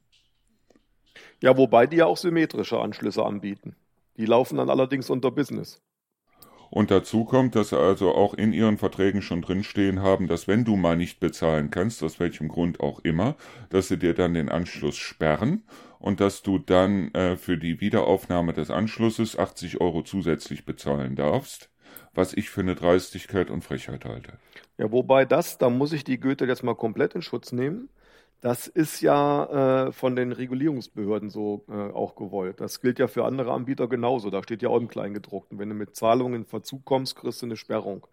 Ja, wobei die ja auch symmetrische Anschlüsse anbieten. Die laufen dann allerdings unter Business. Und dazu kommt, dass sie also auch in ihren Verträgen schon drinstehen haben, dass wenn du mal nicht bezahlen kannst, aus welchem Grund auch immer, dass sie dir dann den Anschluss sperren und dass du dann äh, für die Wiederaufnahme des Anschlusses 80 Euro zusätzlich bezahlen darfst, was ich für eine Dreistigkeit und Frechheit halte. Ja, wobei das, da muss ich die Goethe jetzt mal komplett in Schutz nehmen. Das ist ja äh, von den Regulierungsbehörden so äh, auch gewollt. Das gilt ja für andere Anbieter genauso. Da steht ja auch im Kleingedruckten. Wenn du mit Zahlungen in Verzug kommst, kriegst du eine Sperrung.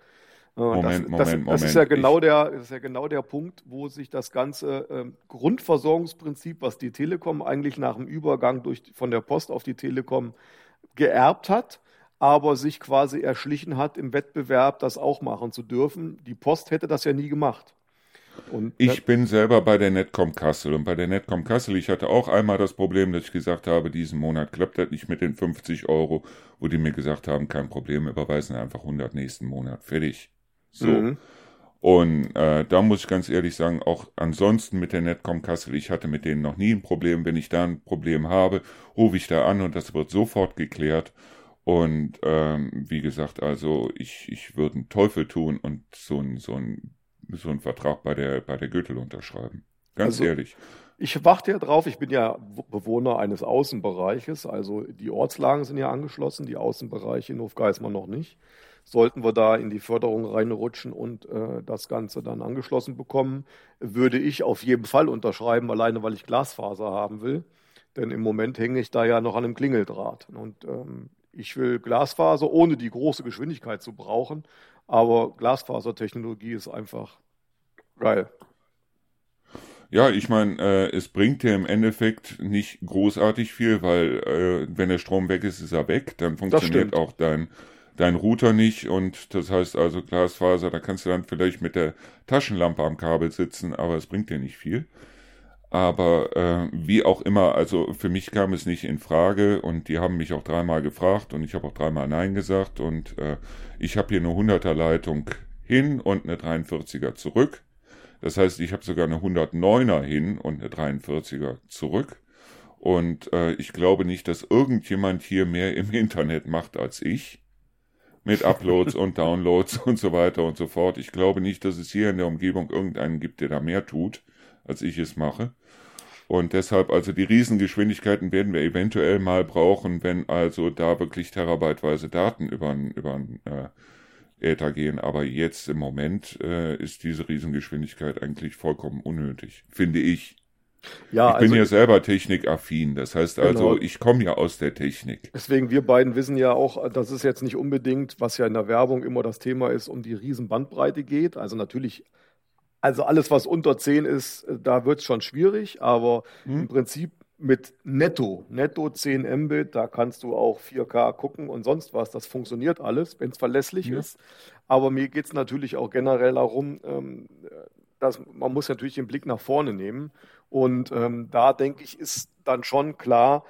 Äh, Moment, das, Moment, das, das Moment. Ist ja genau der, das ist ja genau der Punkt, wo sich das ganze ähm, Grundversorgungsprinzip, was die Telekom eigentlich nach dem Übergang durch, von der Post auf die Telekom geerbt hat, aber sich quasi erschlichen hat, im Wettbewerb das auch machen zu dürfen. Die Post hätte das ja nie gemacht. Und ich bin selber bei der Netcom Kassel und bei der Netcom Kassel, ich hatte auch einmal das Problem, dass ich gesagt habe, diesen Monat klappt das nicht mit den 50 Euro, wo die mir gesagt haben, kein Problem, überweisen einfach 100 nächsten Monat, fertig. So. Mhm. Und äh, da muss ich ganz ehrlich sagen, auch ansonsten mit der Netcom Kassel, ich hatte mit denen noch nie ein Problem. Wenn ich da ein Problem habe, rufe ich da an und das wird sofort geklärt. Und ähm, wie gesagt, also ich, ich würde einen Teufel tun und so ein, so ein so einen Vertrag bei der, bei der Götel unterschreiben. Ganz also, ehrlich. Ich warte ja drauf, ich bin ja Bewohner eines Außenbereiches, also die Ortslagen sind ja angeschlossen, die Außenbereiche in Hofgeismar noch nicht. Sollten wir da in die Förderung reinrutschen und äh, das Ganze dann angeschlossen bekommen, würde ich auf jeden Fall unterschreiben, alleine weil ich Glasfaser haben will. Denn im Moment hänge ich da ja noch an einem Klingeldraht. Und ähm, ich will Glasfaser, ohne die große Geschwindigkeit zu brauchen. Aber Glasfasertechnologie ist einfach geil. Ja, ich meine, äh, es bringt dir im Endeffekt nicht großartig viel, weil äh, wenn der Strom weg ist, ist er weg. Dann funktioniert auch dein, dein Router nicht. Und das heißt also Glasfaser, da kannst du dann vielleicht mit der Taschenlampe am Kabel sitzen, aber es bringt dir nicht viel. Aber äh, wie auch immer, also für mich kam es nicht in Frage und die haben mich auch dreimal gefragt und ich habe auch dreimal Nein gesagt und äh, ich habe hier eine 100er Leitung hin und eine 43er zurück. Das heißt, ich habe sogar eine 109er hin und eine 43er zurück. Und äh, ich glaube nicht, dass irgendjemand hier mehr im Internet macht als ich. Mit Uploads und Downloads und so weiter und so fort. Ich glaube nicht, dass es hier in der Umgebung irgendeinen gibt, der da mehr tut, als ich es mache. Und deshalb, also die Riesengeschwindigkeiten werden wir eventuell mal brauchen, wenn also da wirklich terabyteweise Daten über über äh, Äther gehen. Aber jetzt im Moment äh, ist diese Riesengeschwindigkeit eigentlich vollkommen unnötig, finde ich. Ja, ich bin also, ja selber technikaffin, das heißt also, genau. ich komme ja aus der Technik. Deswegen, wir beiden wissen ja auch, dass es jetzt nicht unbedingt, was ja in der Werbung immer das Thema ist, um die Riesenbandbreite geht. Also natürlich also alles, was unter 10 ist, äh, da wird es schon schwierig, aber hm. im Prinzip mit Netto, Netto 10 Mbit, da kannst du auch 4K gucken und sonst was. Das funktioniert alles, wenn es verlässlich ja. ist. Aber mir geht es natürlich auch generell darum, ähm, dass man muss natürlich den Blick nach vorne nehmen. Und ähm, da denke ich, ist dann schon klar,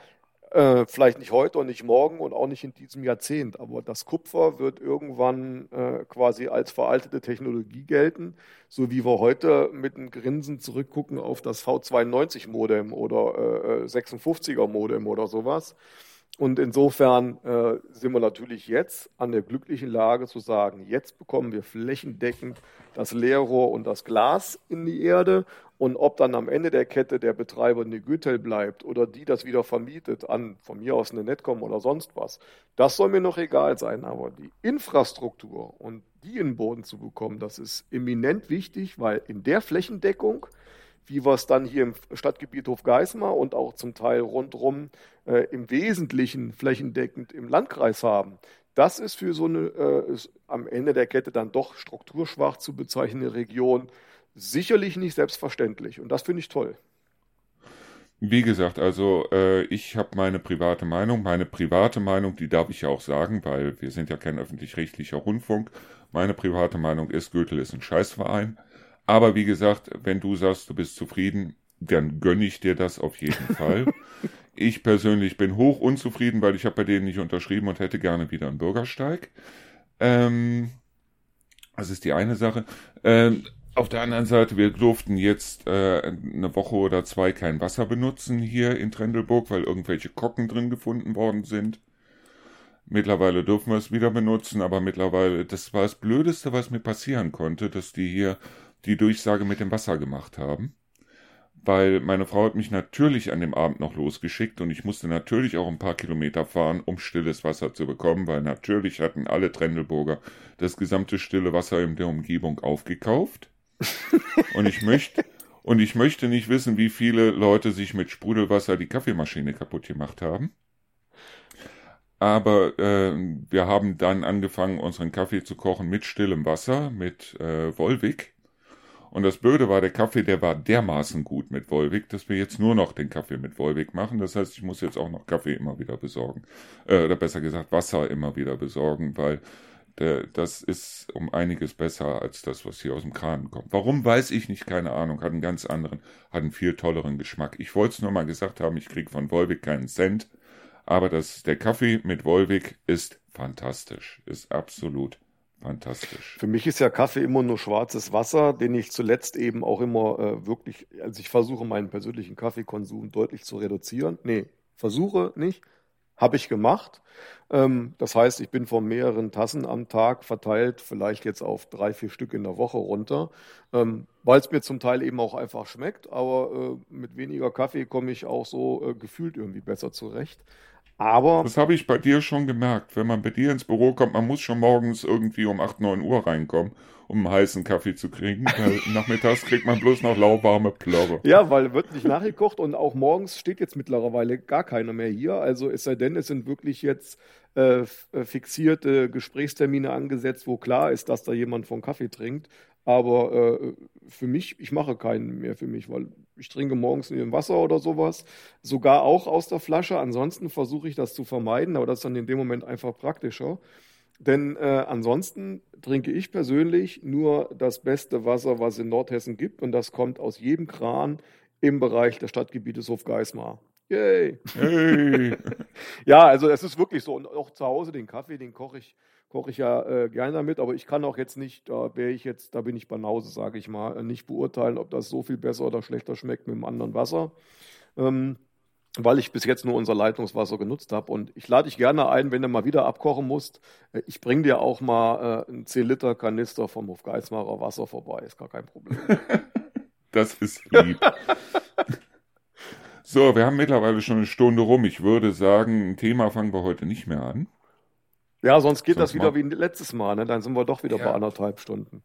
äh, vielleicht nicht heute und nicht morgen und auch nicht in diesem Jahrzehnt, aber das Kupfer wird irgendwann äh, quasi als veraltete Technologie gelten, so wie wir heute mit einem Grinsen zurückgucken auf das V92-Modem oder äh, 56er-Modem oder sowas. Und insofern äh, sind wir natürlich jetzt an der glücklichen Lage zu sagen, jetzt bekommen wir flächendeckend das Leerrohr und das Glas in die Erde. Und ob dann am Ende der Kette der Betreiber eine Gütel bleibt oder die das wieder vermietet an von mir aus eine Netcom oder sonst was, das soll mir noch egal sein. Aber die Infrastruktur und die in den Boden zu bekommen, das ist eminent wichtig, weil in der Flächendeckung wie wir es dann hier im Stadtgebiet Hofgeismar und auch zum Teil rundherum äh, im Wesentlichen flächendeckend im Landkreis haben. Das ist für so eine äh, am Ende der Kette dann doch strukturschwach zu bezeichnende Region sicherlich nicht selbstverständlich. Und das finde ich toll. Wie gesagt, also äh, ich habe meine private Meinung. Meine private Meinung, die darf ich ja auch sagen, weil wir sind ja kein öffentlich-rechtlicher Rundfunk. Meine private Meinung ist, Goethe ist ein Scheißverein. Aber wie gesagt, wenn du sagst, du bist zufrieden, dann gönne ich dir das auf jeden Fall. ich persönlich bin hoch unzufrieden, weil ich habe bei denen nicht unterschrieben und hätte gerne wieder einen Bürgersteig. Ähm, das ist die eine Sache. Ähm, auf der anderen Seite, wir durften jetzt äh, eine Woche oder zwei kein Wasser benutzen hier in Trendelburg, weil irgendwelche Kocken drin gefunden worden sind. Mittlerweile dürfen wir es wieder benutzen, aber mittlerweile, das war das Blödeste, was mir passieren konnte, dass die hier die Durchsage mit dem Wasser gemacht haben. Weil meine Frau hat mich natürlich an dem Abend noch losgeschickt und ich musste natürlich auch ein paar Kilometer fahren, um stilles Wasser zu bekommen, weil natürlich hatten alle Trendelburger das gesamte stille Wasser in der Umgebung aufgekauft. und ich möchte, und ich möchte nicht wissen, wie viele Leute sich mit Sprudelwasser die Kaffeemaschine kaputt gemacht haben. Aber äh, wir haben dann angefangen, unseren Kaffee zu kochen mit stillem Wasser, mit äh, Wolwig. Und das Blöde war, der Kaffee, der war dermaßen gut mit Wolwig, dass wir jetzt nur noch den Kaffee mit Wolwig machen. Das heißt, ich muss jetzt auch noch Kaffee immer wieder besorgen. Äh, oder besser gesagt, Wasser immer wieder besorgen, weil der, das ist um einiges besser als das, was hier aus dem Kran kommt. Warum weiß ich nicht, keine Ahnung. Hat einen ganz anderen, hat einen viel tolleren Geschmack. Ich wollte es nur mal gesagt haben, ich krieg von Wolwig keinen Cent. Aber das, der Kaffee mit Wolwig ist fantastisch, ist absolut fantastisch. Für mich ist ja Kaffee immer nur schwarzes Wasser, den ich zuletzt eben auch immer äh, wirklich, also ich versuche meinen persönlichen Kaffeekonsum deutlich zu reduzieren. Nee, versuche nicht, habe ich gemacht. Ähm, das heißt, ich bin von mehreren Tassen am Tag verteilt, vielleicht jetzt auf drei, vier Stück in der Woche runter, ähm, weil es mir zum Teil eben auch einfach schmeckt. Aber äh, mit weniger Kaffee komme ich auch so äh, gefühlt irgendwie besser zurecht. Aber. Das habe ich bei dir schon gemerkt. Wenn man bei dir ins Büro kommt, man muss schon morgens irgendwie um 8, 9 Uhr reinkommen, um einen heißen Kaffee zu kriegen. nachmittags kriegt man bloß noch lauwarme Plörre. Ja, weil wird nicht nachgekocht und auch morgens steht jetzt mittlerweile gar keiner mehr hier. Also es sei denn, es sind wirklich jetzt äh, äh fixierte Gesprächstermine angesetzt, wo klar ist, dass da jemand von Kaffee trinkt. Aber äh, für mich, ich mache keinen mehr für mich, weil ich trinke morgens in ein Wasser oder sowas, sogar auch aus der Flasche. Ansonsten versuche ich das zu vermeiden, aber das ist dann in dem Moment einfach praktischer. Denn äh, ansonsten trinke ich persönlich nur das beste Wasser, was es in Nordhessen gibt. Und das kommt aus jedem Kran im Bereich des Stadtgebietes Hofgeismar. Yay! Hey. ja, also es ist wirklich so. Und auch zu Hause den Kaffee, den koche ich koche ich ja äh, gerne damit, aber ich kann auch jetzt nicht, da wäre ich jetzt, da bin ich Banause, sage ich mal, äh, nicht beurteilen, ob das so viel besser oder schlechter schmeckt mit dem anderen Wasser. Ähm, weil ich bis jetzt nur unser Leitungswasser genutzt habe. Und ich lade dich gerne ein, wenn du mal wieder abkochen musst. Äh, ich bringe dir auch mal äh, einen 10-Liter-Kanister vom Hofgeismarer Wasser vorbei. Ist gar kein Problem. das ist lieb. so, wir haben mittlerweile schon eine Stunde rum. Ich würde sagen, ein Thema fangen wir heute nicht mehr an. Ja, sonst geht sonst das wieder mal. wie letztes Mal, ne? Dann sind wir doch wieder ja. bei anderthalb Stunden.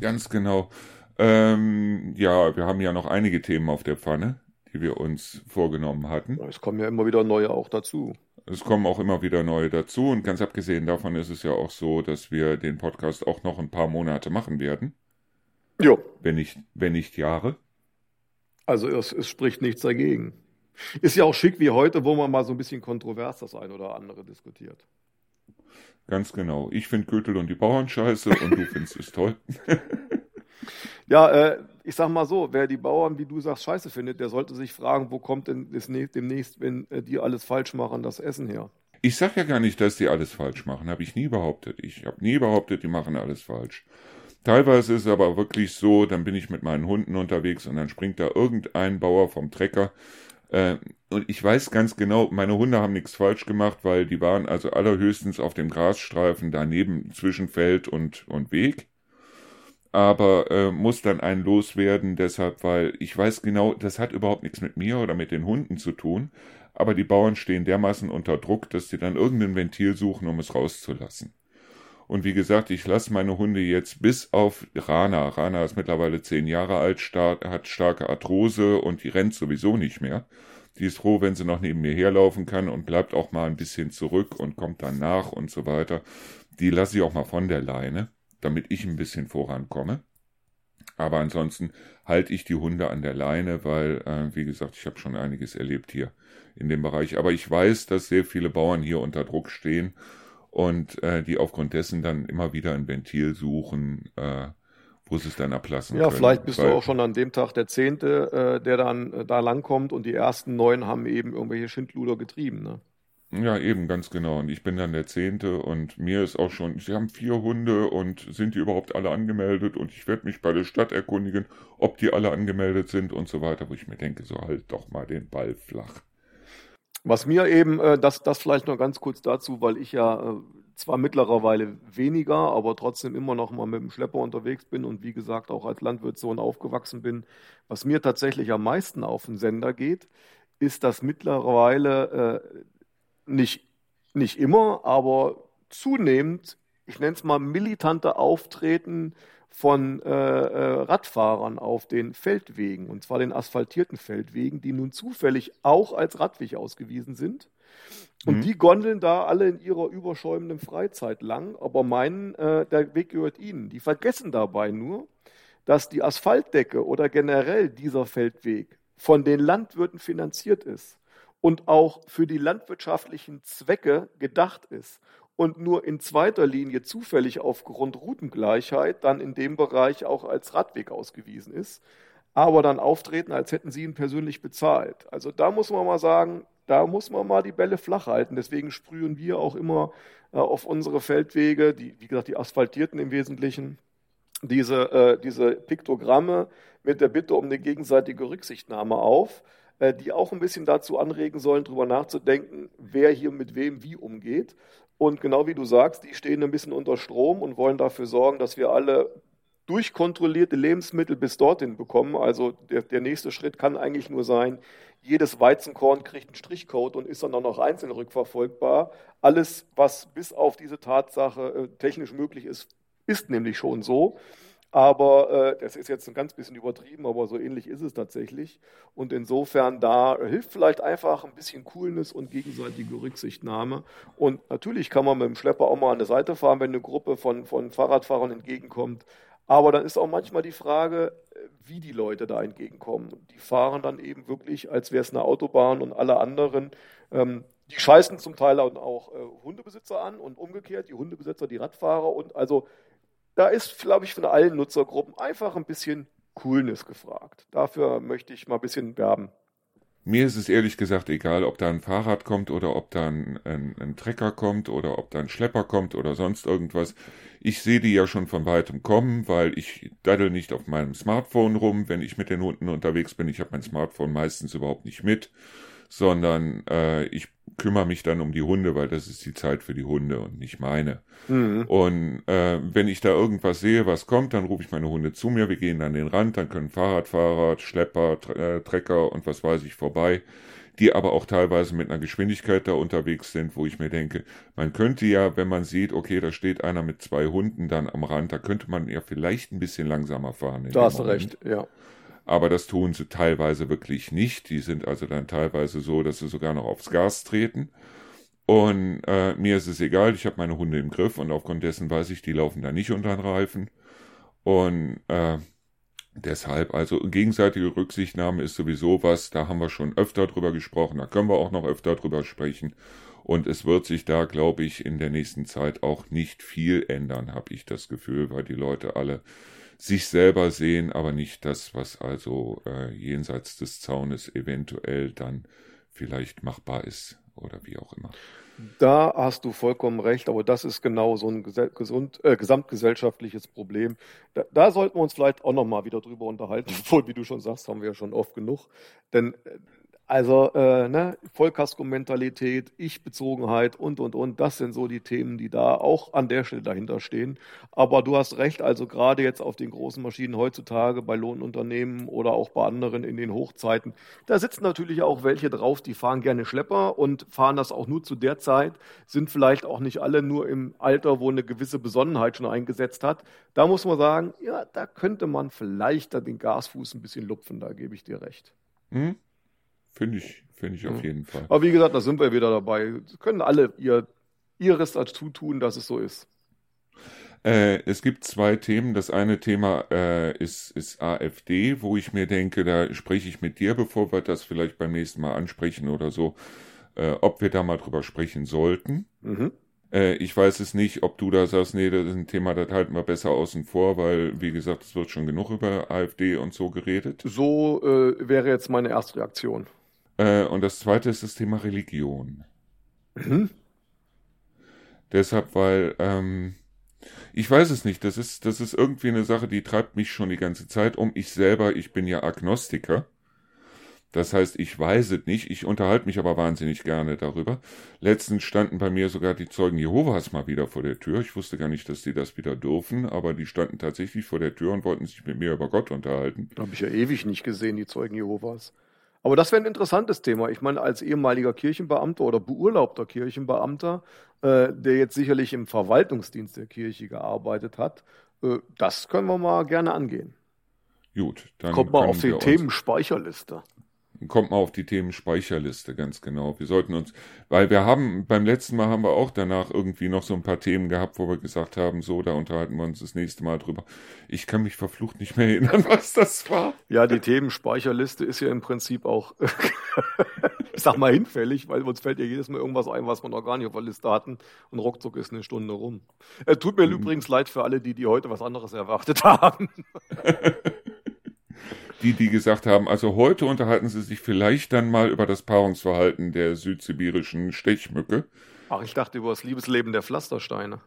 Ganz genau. Ähm, ja, wir haben ja noch einige Themen auf der Pfanne, die wir uns vorgenommen hatten. Es kommen ja immer wieder neue auch dazu. Es kommen auch immer wieder neue dazu und ganz abgesehen davon ist es ja auch so, dass wir den Podcast auch noch ein paar Monate machen werden. Jo. Wenn nicht, wenn nicht Jahre. Also es, es spricht nichts dagegen. Ist ja auch schick wie heute, wo man mal so ein bisschen kontrovers das ein oder andere diskutiert. Ganz genau. Ich finde Gürtel und die Bauern scheiße und du findest es toll. ja, äh, ich sag mal so, wer die Bauern, wie du sagst, scheiße findet, der sollte sich fragen, wo kommt denn demnächst, wenn äh, die alles falsch machen, das Essen her? Ich sag ja gar nicht, dass die alles falsch machen, habe ich nie behauptet. Ich habe nie behauptet, die machen alles falsch. Teilweise ist es aber wirklich so, dann bin ich mit meinen Hunden unterwegs und dann springt da irgendein Bauer vom Trecker äh, und ich weiß ganz genau, meine Hunde haben nichts falsch gemacht, weil die waren also allerhöchstens auf dem Grasstreifen daneben zwischen Feld und, und Weg. Aber äh, muss dann ein loswerden, deshalb, weil ich weiß genau, das hat überhaupt nichts mit mir oder mit den Hunden zu tun. Aber die Bauern stehen dermaßen unter Druck, dass sie dann irgendein Ventil suchen, um es rauszulassen. Und wie gesagt, ich lasse meine Hunde jetzt bis auf Rana. Rana ist mittlerweile zehn Jahre alt, star hat starke Arthrose und die rennt sowieso nicht mehr. Die ist froh, wenn sie noch neben mir herlaufen kann und bleibt auch mal ein bisschen zurück und kommt dann nach und so weiter. Die lasse ich auch mal von der Leine, damit ich ein bisschen vorankomme. Aber ansonsten halte ich die Hunde an der Leine, weil, äh, wie gesagt, ich habe schon einiges erlebt hier in dem Bereich. Aber ich weiß, dass sehr viele Bauern hier unter Druck stehen und äh, die aufgrund dessen dann immer wieder ein Ventil suchen, äh, wo sie es dann ablassen Ja, können. vielleicht bist Weil, du auch schon an dem Tag der Zehnte, äh, der dann äh, da langkommt und die ersten neun haben eben irgendwelche Schindluder getrieben. Ne? Ja, eben, ganz genau. Und ich bin dann der Zehnte und mir ist auch schon, sie haben vier Hunde und sind die überhaupt alle angemeldet und ich werde mich bei der Stadt erkundigen, ob die alle angemeldet sind und so weiter, wo ich mir denke, so halt doch mal den Ball flach. Was mir eben, äh, das, das vielleicht noch ganz kurz dazu, weil ich ja äh, zwar mittlerweile weniger, aber trotzdem immer noch mal mit dem Schlepper unterwegs bin und wie gesagt auch als Landwirtssohn aufgewachsen bin. Was mir tatsächlich am meisten auf den Sender geht, ist, dass mittlerweile äh, nicht, nicht immer, aber zunehmend, ich nenne es mal militante Auftreten von äh, äh, Radfahrern auf den Feldwegen, und zwar den asphaltierten Feldwegen, die nun zufällig auch als Radweg ausgewiesen sind. Und mhm. die gondeln da alle in ihrer überschäumenden Freizeit lang, aber meinen, äh, der Weg gehört ihnen. Die vergessen dabei nur, dass die Asphaltdecke oder generell dieser Feldweg von den Landwirten finanziert ist und auch für die landwirtschaftlichen Zwecke gedacht ist und nur in zweiter Linie zufällig aufgrund Routengleichheit dann in dem Bereich auch als Radweg ausgewiesen ist, aber dann auftreten, als hätten sie ihn persönlich bezahlt. Also da muss man mal sagen, da muss man mal die Bälle flach halten. Deswegen sprühen wir auch immer äh, auf unsere Feldwege, die, wie gesagt, die asphaltierten im Wesentlichen, diese, äh, diese Piktogramme mit der Bitte um eine gegenseitige Rücksichtnahme auf, äh, die auch ein bisschen dazu anregen sollen, darüber nachzudenken, wer hier mit wem wie umgeht. Und genau wie du sagst, die stehen ein bisschen unter Strom und wollen dafür sorgen, dass wir alle durchkontrollierte Lebensmittel bis dorthin bekommen. Also der, der nächste Schritt kann eigentlich nur sein, jedes Weizenkorn kriegt einen Strichcode und ist dann auch noch einzeln rückverfolgbar. Alles, was bis auf diese Tatsache äh, technisch möglich ist, ist nämlich schon so. Aber äh, das ist jetzt ein ganz bisschen übertrieben, aber so ähnlich ist es tatsächlich. Und insofern da hilft vielleicht einfach ein bisschen Coolness und gegenseitige Rücksichtnahme. Und natürlich kann man mit dem Schlepper auch mal an der Seite fahren, wenn eine Gruppe von, von Fahrradfahrern entgegenkommt. Aber dann ist auch manchmal die Frage, wie die Leute da entgegenkommen. Die fahren dann eben wirklich, als wäre es eine Autobahn und alle anderen. Ähm, die scheißen zum Teil auch äh, Hundebesitzer an und umgekehrt, die Hundebesitzer, die Radfahrer. Und also da ist, glaube ich, von allen Nutzergruppen einfach ein bisschen Coolness gefragt. Dafür möchte ich mal ein bisschen werben. Mir ist es ehrlich gesagt egal, ob da ein Fahrrad kommt oder ob da ein, ein, ein, Trecker kommt oder ob da ein Schlepper kommt oder sonst irgendwas. Ich sehe die ja schon von weitem kommen, weil ich daddel nicht auf meinem Smartphone rum, wenn ich mit den Hunden unterwegs bin. Ich habe mein Smartphone meistens überhaupt nicht mit sondern äh, ich kümmere mich dann um die Hunde, weil das ist die Zeit für die Hunde und nicht meine. Mhm. Und äh, wenn ich da irgendwas sehe, was kommt, dann rufe ich meine Hunde zu mir, wir gehen an den Rand, dann können Fahrradfahrer, Schlepper, Tre äh, Trecker und was weiß ich vorbei, die aber auch teilweise mit einer Geschwindigkeit da unterwegs sind, wo ich mir denke, man könnte ja, wenn man sieht, okay, da steht einer mit zwei Hunden dann am Rand, da könnte man ja vielleicht ein bisschen langsamer fahren. Da hast du recht, ja aber das tun sie teilweise wirklich nicht. Die sind also dann teilweise so, dass sie sogar noch aufs Gas treten. Und äh, mir ist es egal, ich habe meine Hunde im Griff und aufgrund dessen weiß ich, die laufen da nicht unter den Reifen. Und äh, deshalb, also gegenseitige Rücksichtnahme ist sowieso was, da haben wir schon öfter drüber gesprochen, da können wir auch noch öfter drüber sprechen. Und es wird sich da, glaube ich, in der nächsten Zeit auch nicht viel ändern, habe ich das Gefühl, weil die Leute alle sich selber sehen, aber nicht das, was also äh, jenseits des Zaunes eventuell dann vielleicht machbar ist oder wie auch immer. Da hast du vollkommen recht, aber das ist genau so ein gesund, äh, gesamtgesellschaftliches Problem. Da, da, sollten wir uns vielleicht auch nochmal wieder drüber unterhalten, obwohl, wie du schon sagst, haben wir ja schon oft genug. Denn äh, also äh, ne, Vollkasko-Mentalität, Ich-Bezogenheit und, und, und, das sind so die Themen, die da auch an der Stelle dahinter stehen. Aber du hast recht, also gerade jetzt auf den großen Maschinen heutzutage bei Lohnunternehmen oder auch bei anderen in den Hochzeiten, da sitzen natürlich auch welche drauf, die fahren gerne Schlepper und fahren das auch nur zu der Zeit, sind vielleicht auch nicht alle nur im Alter, wo eine gewisse Besonnenheit schon eingesetzt hat. Da muss man sagen, ja, da könnte man vielleicht den Gasfuß ein bisschen lupfen, da gebe ich dir recht. Hm? Finde ich, finde ich auf mhm. jeden Fall. Aber wie gesagt, da sind wir wieder dabei. Können alle ihr ihres dazu tun, dass es so ist. Äh, es gibt zwei Themen. Das eine Thema äh, ist, ist AfD, wo ich mir denke, da spreche ich mit dir, bevor wir das vielleicht beim nächsten Mal ansprechen oder so, äh, ob wir da mal drüber sprechen sollten. Mhm. Äh, ich weiß es nicht, ob du da sagst, nee, das ist ein Thema, das halten wir besser außen vor, weil, wie gesagt, es wird schon genug über AfD und so geredet. So äh, wäre jetzt meine erste Reaktion. Äh, und das zweite ist das Thema Religion. Mhm. Deshalb, weil, ähm, ich weiß es nicht, das ist, das ist irgendwie eine Sache, die treibt mich schon die ganze Zeit um. Ich selber, ich bin ja Agnostiker. Das heißt, ich weiß es nicht, ich unterhalte mich aber wahnsinnig gerne darüber. Letztens standen bei mir sogar die Zeugen Jehovas mal wieder vor der Tür. Ich wusste gar nicht, dass die das wieder dürfen, aber die standen tatsächlich vor der Tür und wollten sich mit mir über Gott unterhalten. Habe ich ja ewig nicht gesehen, die Zeugen Jehovas. Aber das wäre ein interessantes Thema. Ich meine, als ehemaliger Kirchenbeamter oder beurlaubter Kirchenbeamter, äh, der jetzt sicherlich im Verwaltungsdienst der Kirche gearbeitet hat, äh, das können wir mal gerne angehen. Gut, dann kommt mal auf die Themenspeicherliste kommt mal auf die Themenspeicherliste, ganz genau. Wir sollten uns, weil wir haben, beim letzten Mal haben wir auch danach irgendwie noch so ein paar Themen gehabt, wo wir gesagt haben, so, da unterhalten wir uns das nächste Mal drüber. Ich kann mich verflucht nicht mehr erinnern, was das war. Ja, die Themenspeicherliste ist ja im Prinzip auch, ich sag mal, hinfällig, weil uns fällt ja jedes Mal irgendwas ein, was wir noch gar nicht auf der Liste hatten und ruckzuck ist eine Stunde rum. Äh, tut mir mhm. übrigens leid für alle, die, die heute was anderes erwartet haben die, die gesagt haben, also heute unterhalten sie sich vielleicht dann mal über das Paarungsverhalten der südsibirischen Stechmücke. Ach, ich dachte über das Liebesleben der Pflastersteine.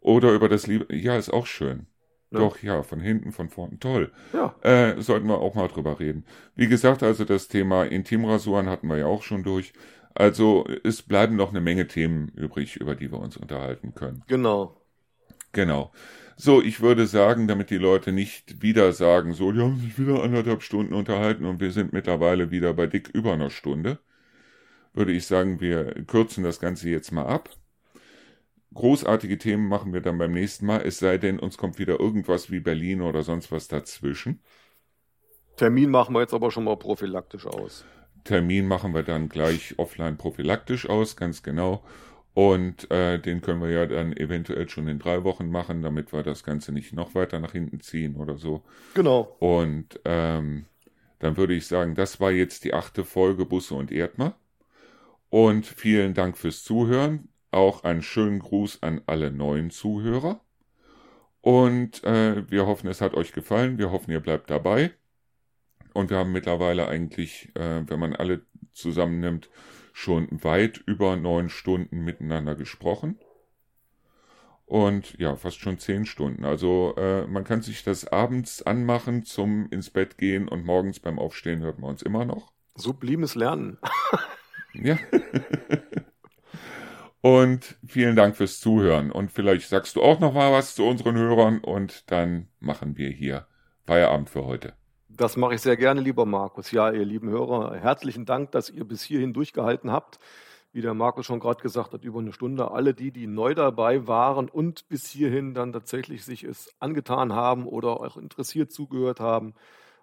Oder über das Liebe, ja, ist auch schön. Ja. Doch, ja, von hinten, von vorne, toll. Ja. Äh, sollten wir auch mal drüber reden. Wie gesagt, also das Thema Intimrasuren hatten wir ja auch schon durch. Also es bleiben noch eine Menge Themen übrig, über die wir uns unterhalten können. Genau. Genau. So, ich würde sagen, damit die Leute nicht wieder sagen, so, die haben sich wieder anderthalb Stunden unterhalten und wir sind mittlerweile wieder bei dick über einer Stunde, würde ich sagen, wir kürzen das Ganze jetzt mal ab. Großartige Themen machen wir dann beim nächsten Mal, es sei denn, uns kommt wieder irgendwas wie Berlin oder sonst was dazwischen. Termin machen wir jetzt aber schon mal prophylaktisch aus. Termin machen wir dann gleich offline prophylaktisch aus, ganz genau. Und äh, den können wir ja dann eventuell schon in drei Wochen machen, damit wir das Ganze nicht noch weiter nach hinten ziehen oder so. Genau. Und ähm, dann würde ich sagen, das war jetzt die achte Folge Busse und Erdmer. Und vielen Dank fürs Zuhören. Auch einen schönen Gruß an alle neuen Zuhörer. Und äh, wir hoffen, es hat euch gefallen. Wir hoffen, ihr bleibt dabei. Und wir haben mittlerweile eigentlich, äh, wenn man alle zusammennimmt, schon weit über neun Stunden miteinander gesprochen. Und ja, fast schon zehn Stunden. Also äh, man kann sich das abends anmachen zum ins Bett gehen und morgens beim Aufstehen hört man uns immer noch. Sublimes Lernen. ja. und vielen Dank fürs Zuhören. Und vielleicht sagst du auch noch mal was zu unseren Hörern und dann machen wir hier Feierabend für heute. Das mache ich sehr gerne, lieber Markus. Ja, ihr lieben Hörer, herzlichen Dank, dass ihr bis hierhin durchgehalten habt. Wie der Markus schon gerade gesagt hat, über eine Stunde. Alle die, die neu dabei waren und bis hierhin dann tatsächlich sich es angetan haben oder auch interessiert zugehört haben.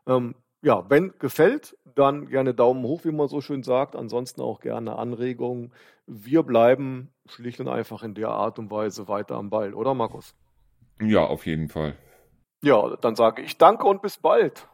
Ähm, ja, wenn gefällt, dann gerne Daumen hoch, wie man so schön sagt. Ansonsten auch gerne Anregungen. Wir bleiben schlicht und einfach in der Art und Weise weiter am Ball, oder Markus? Ja, auf jeden Fall. Ja, dann sage ich danke und bis bald.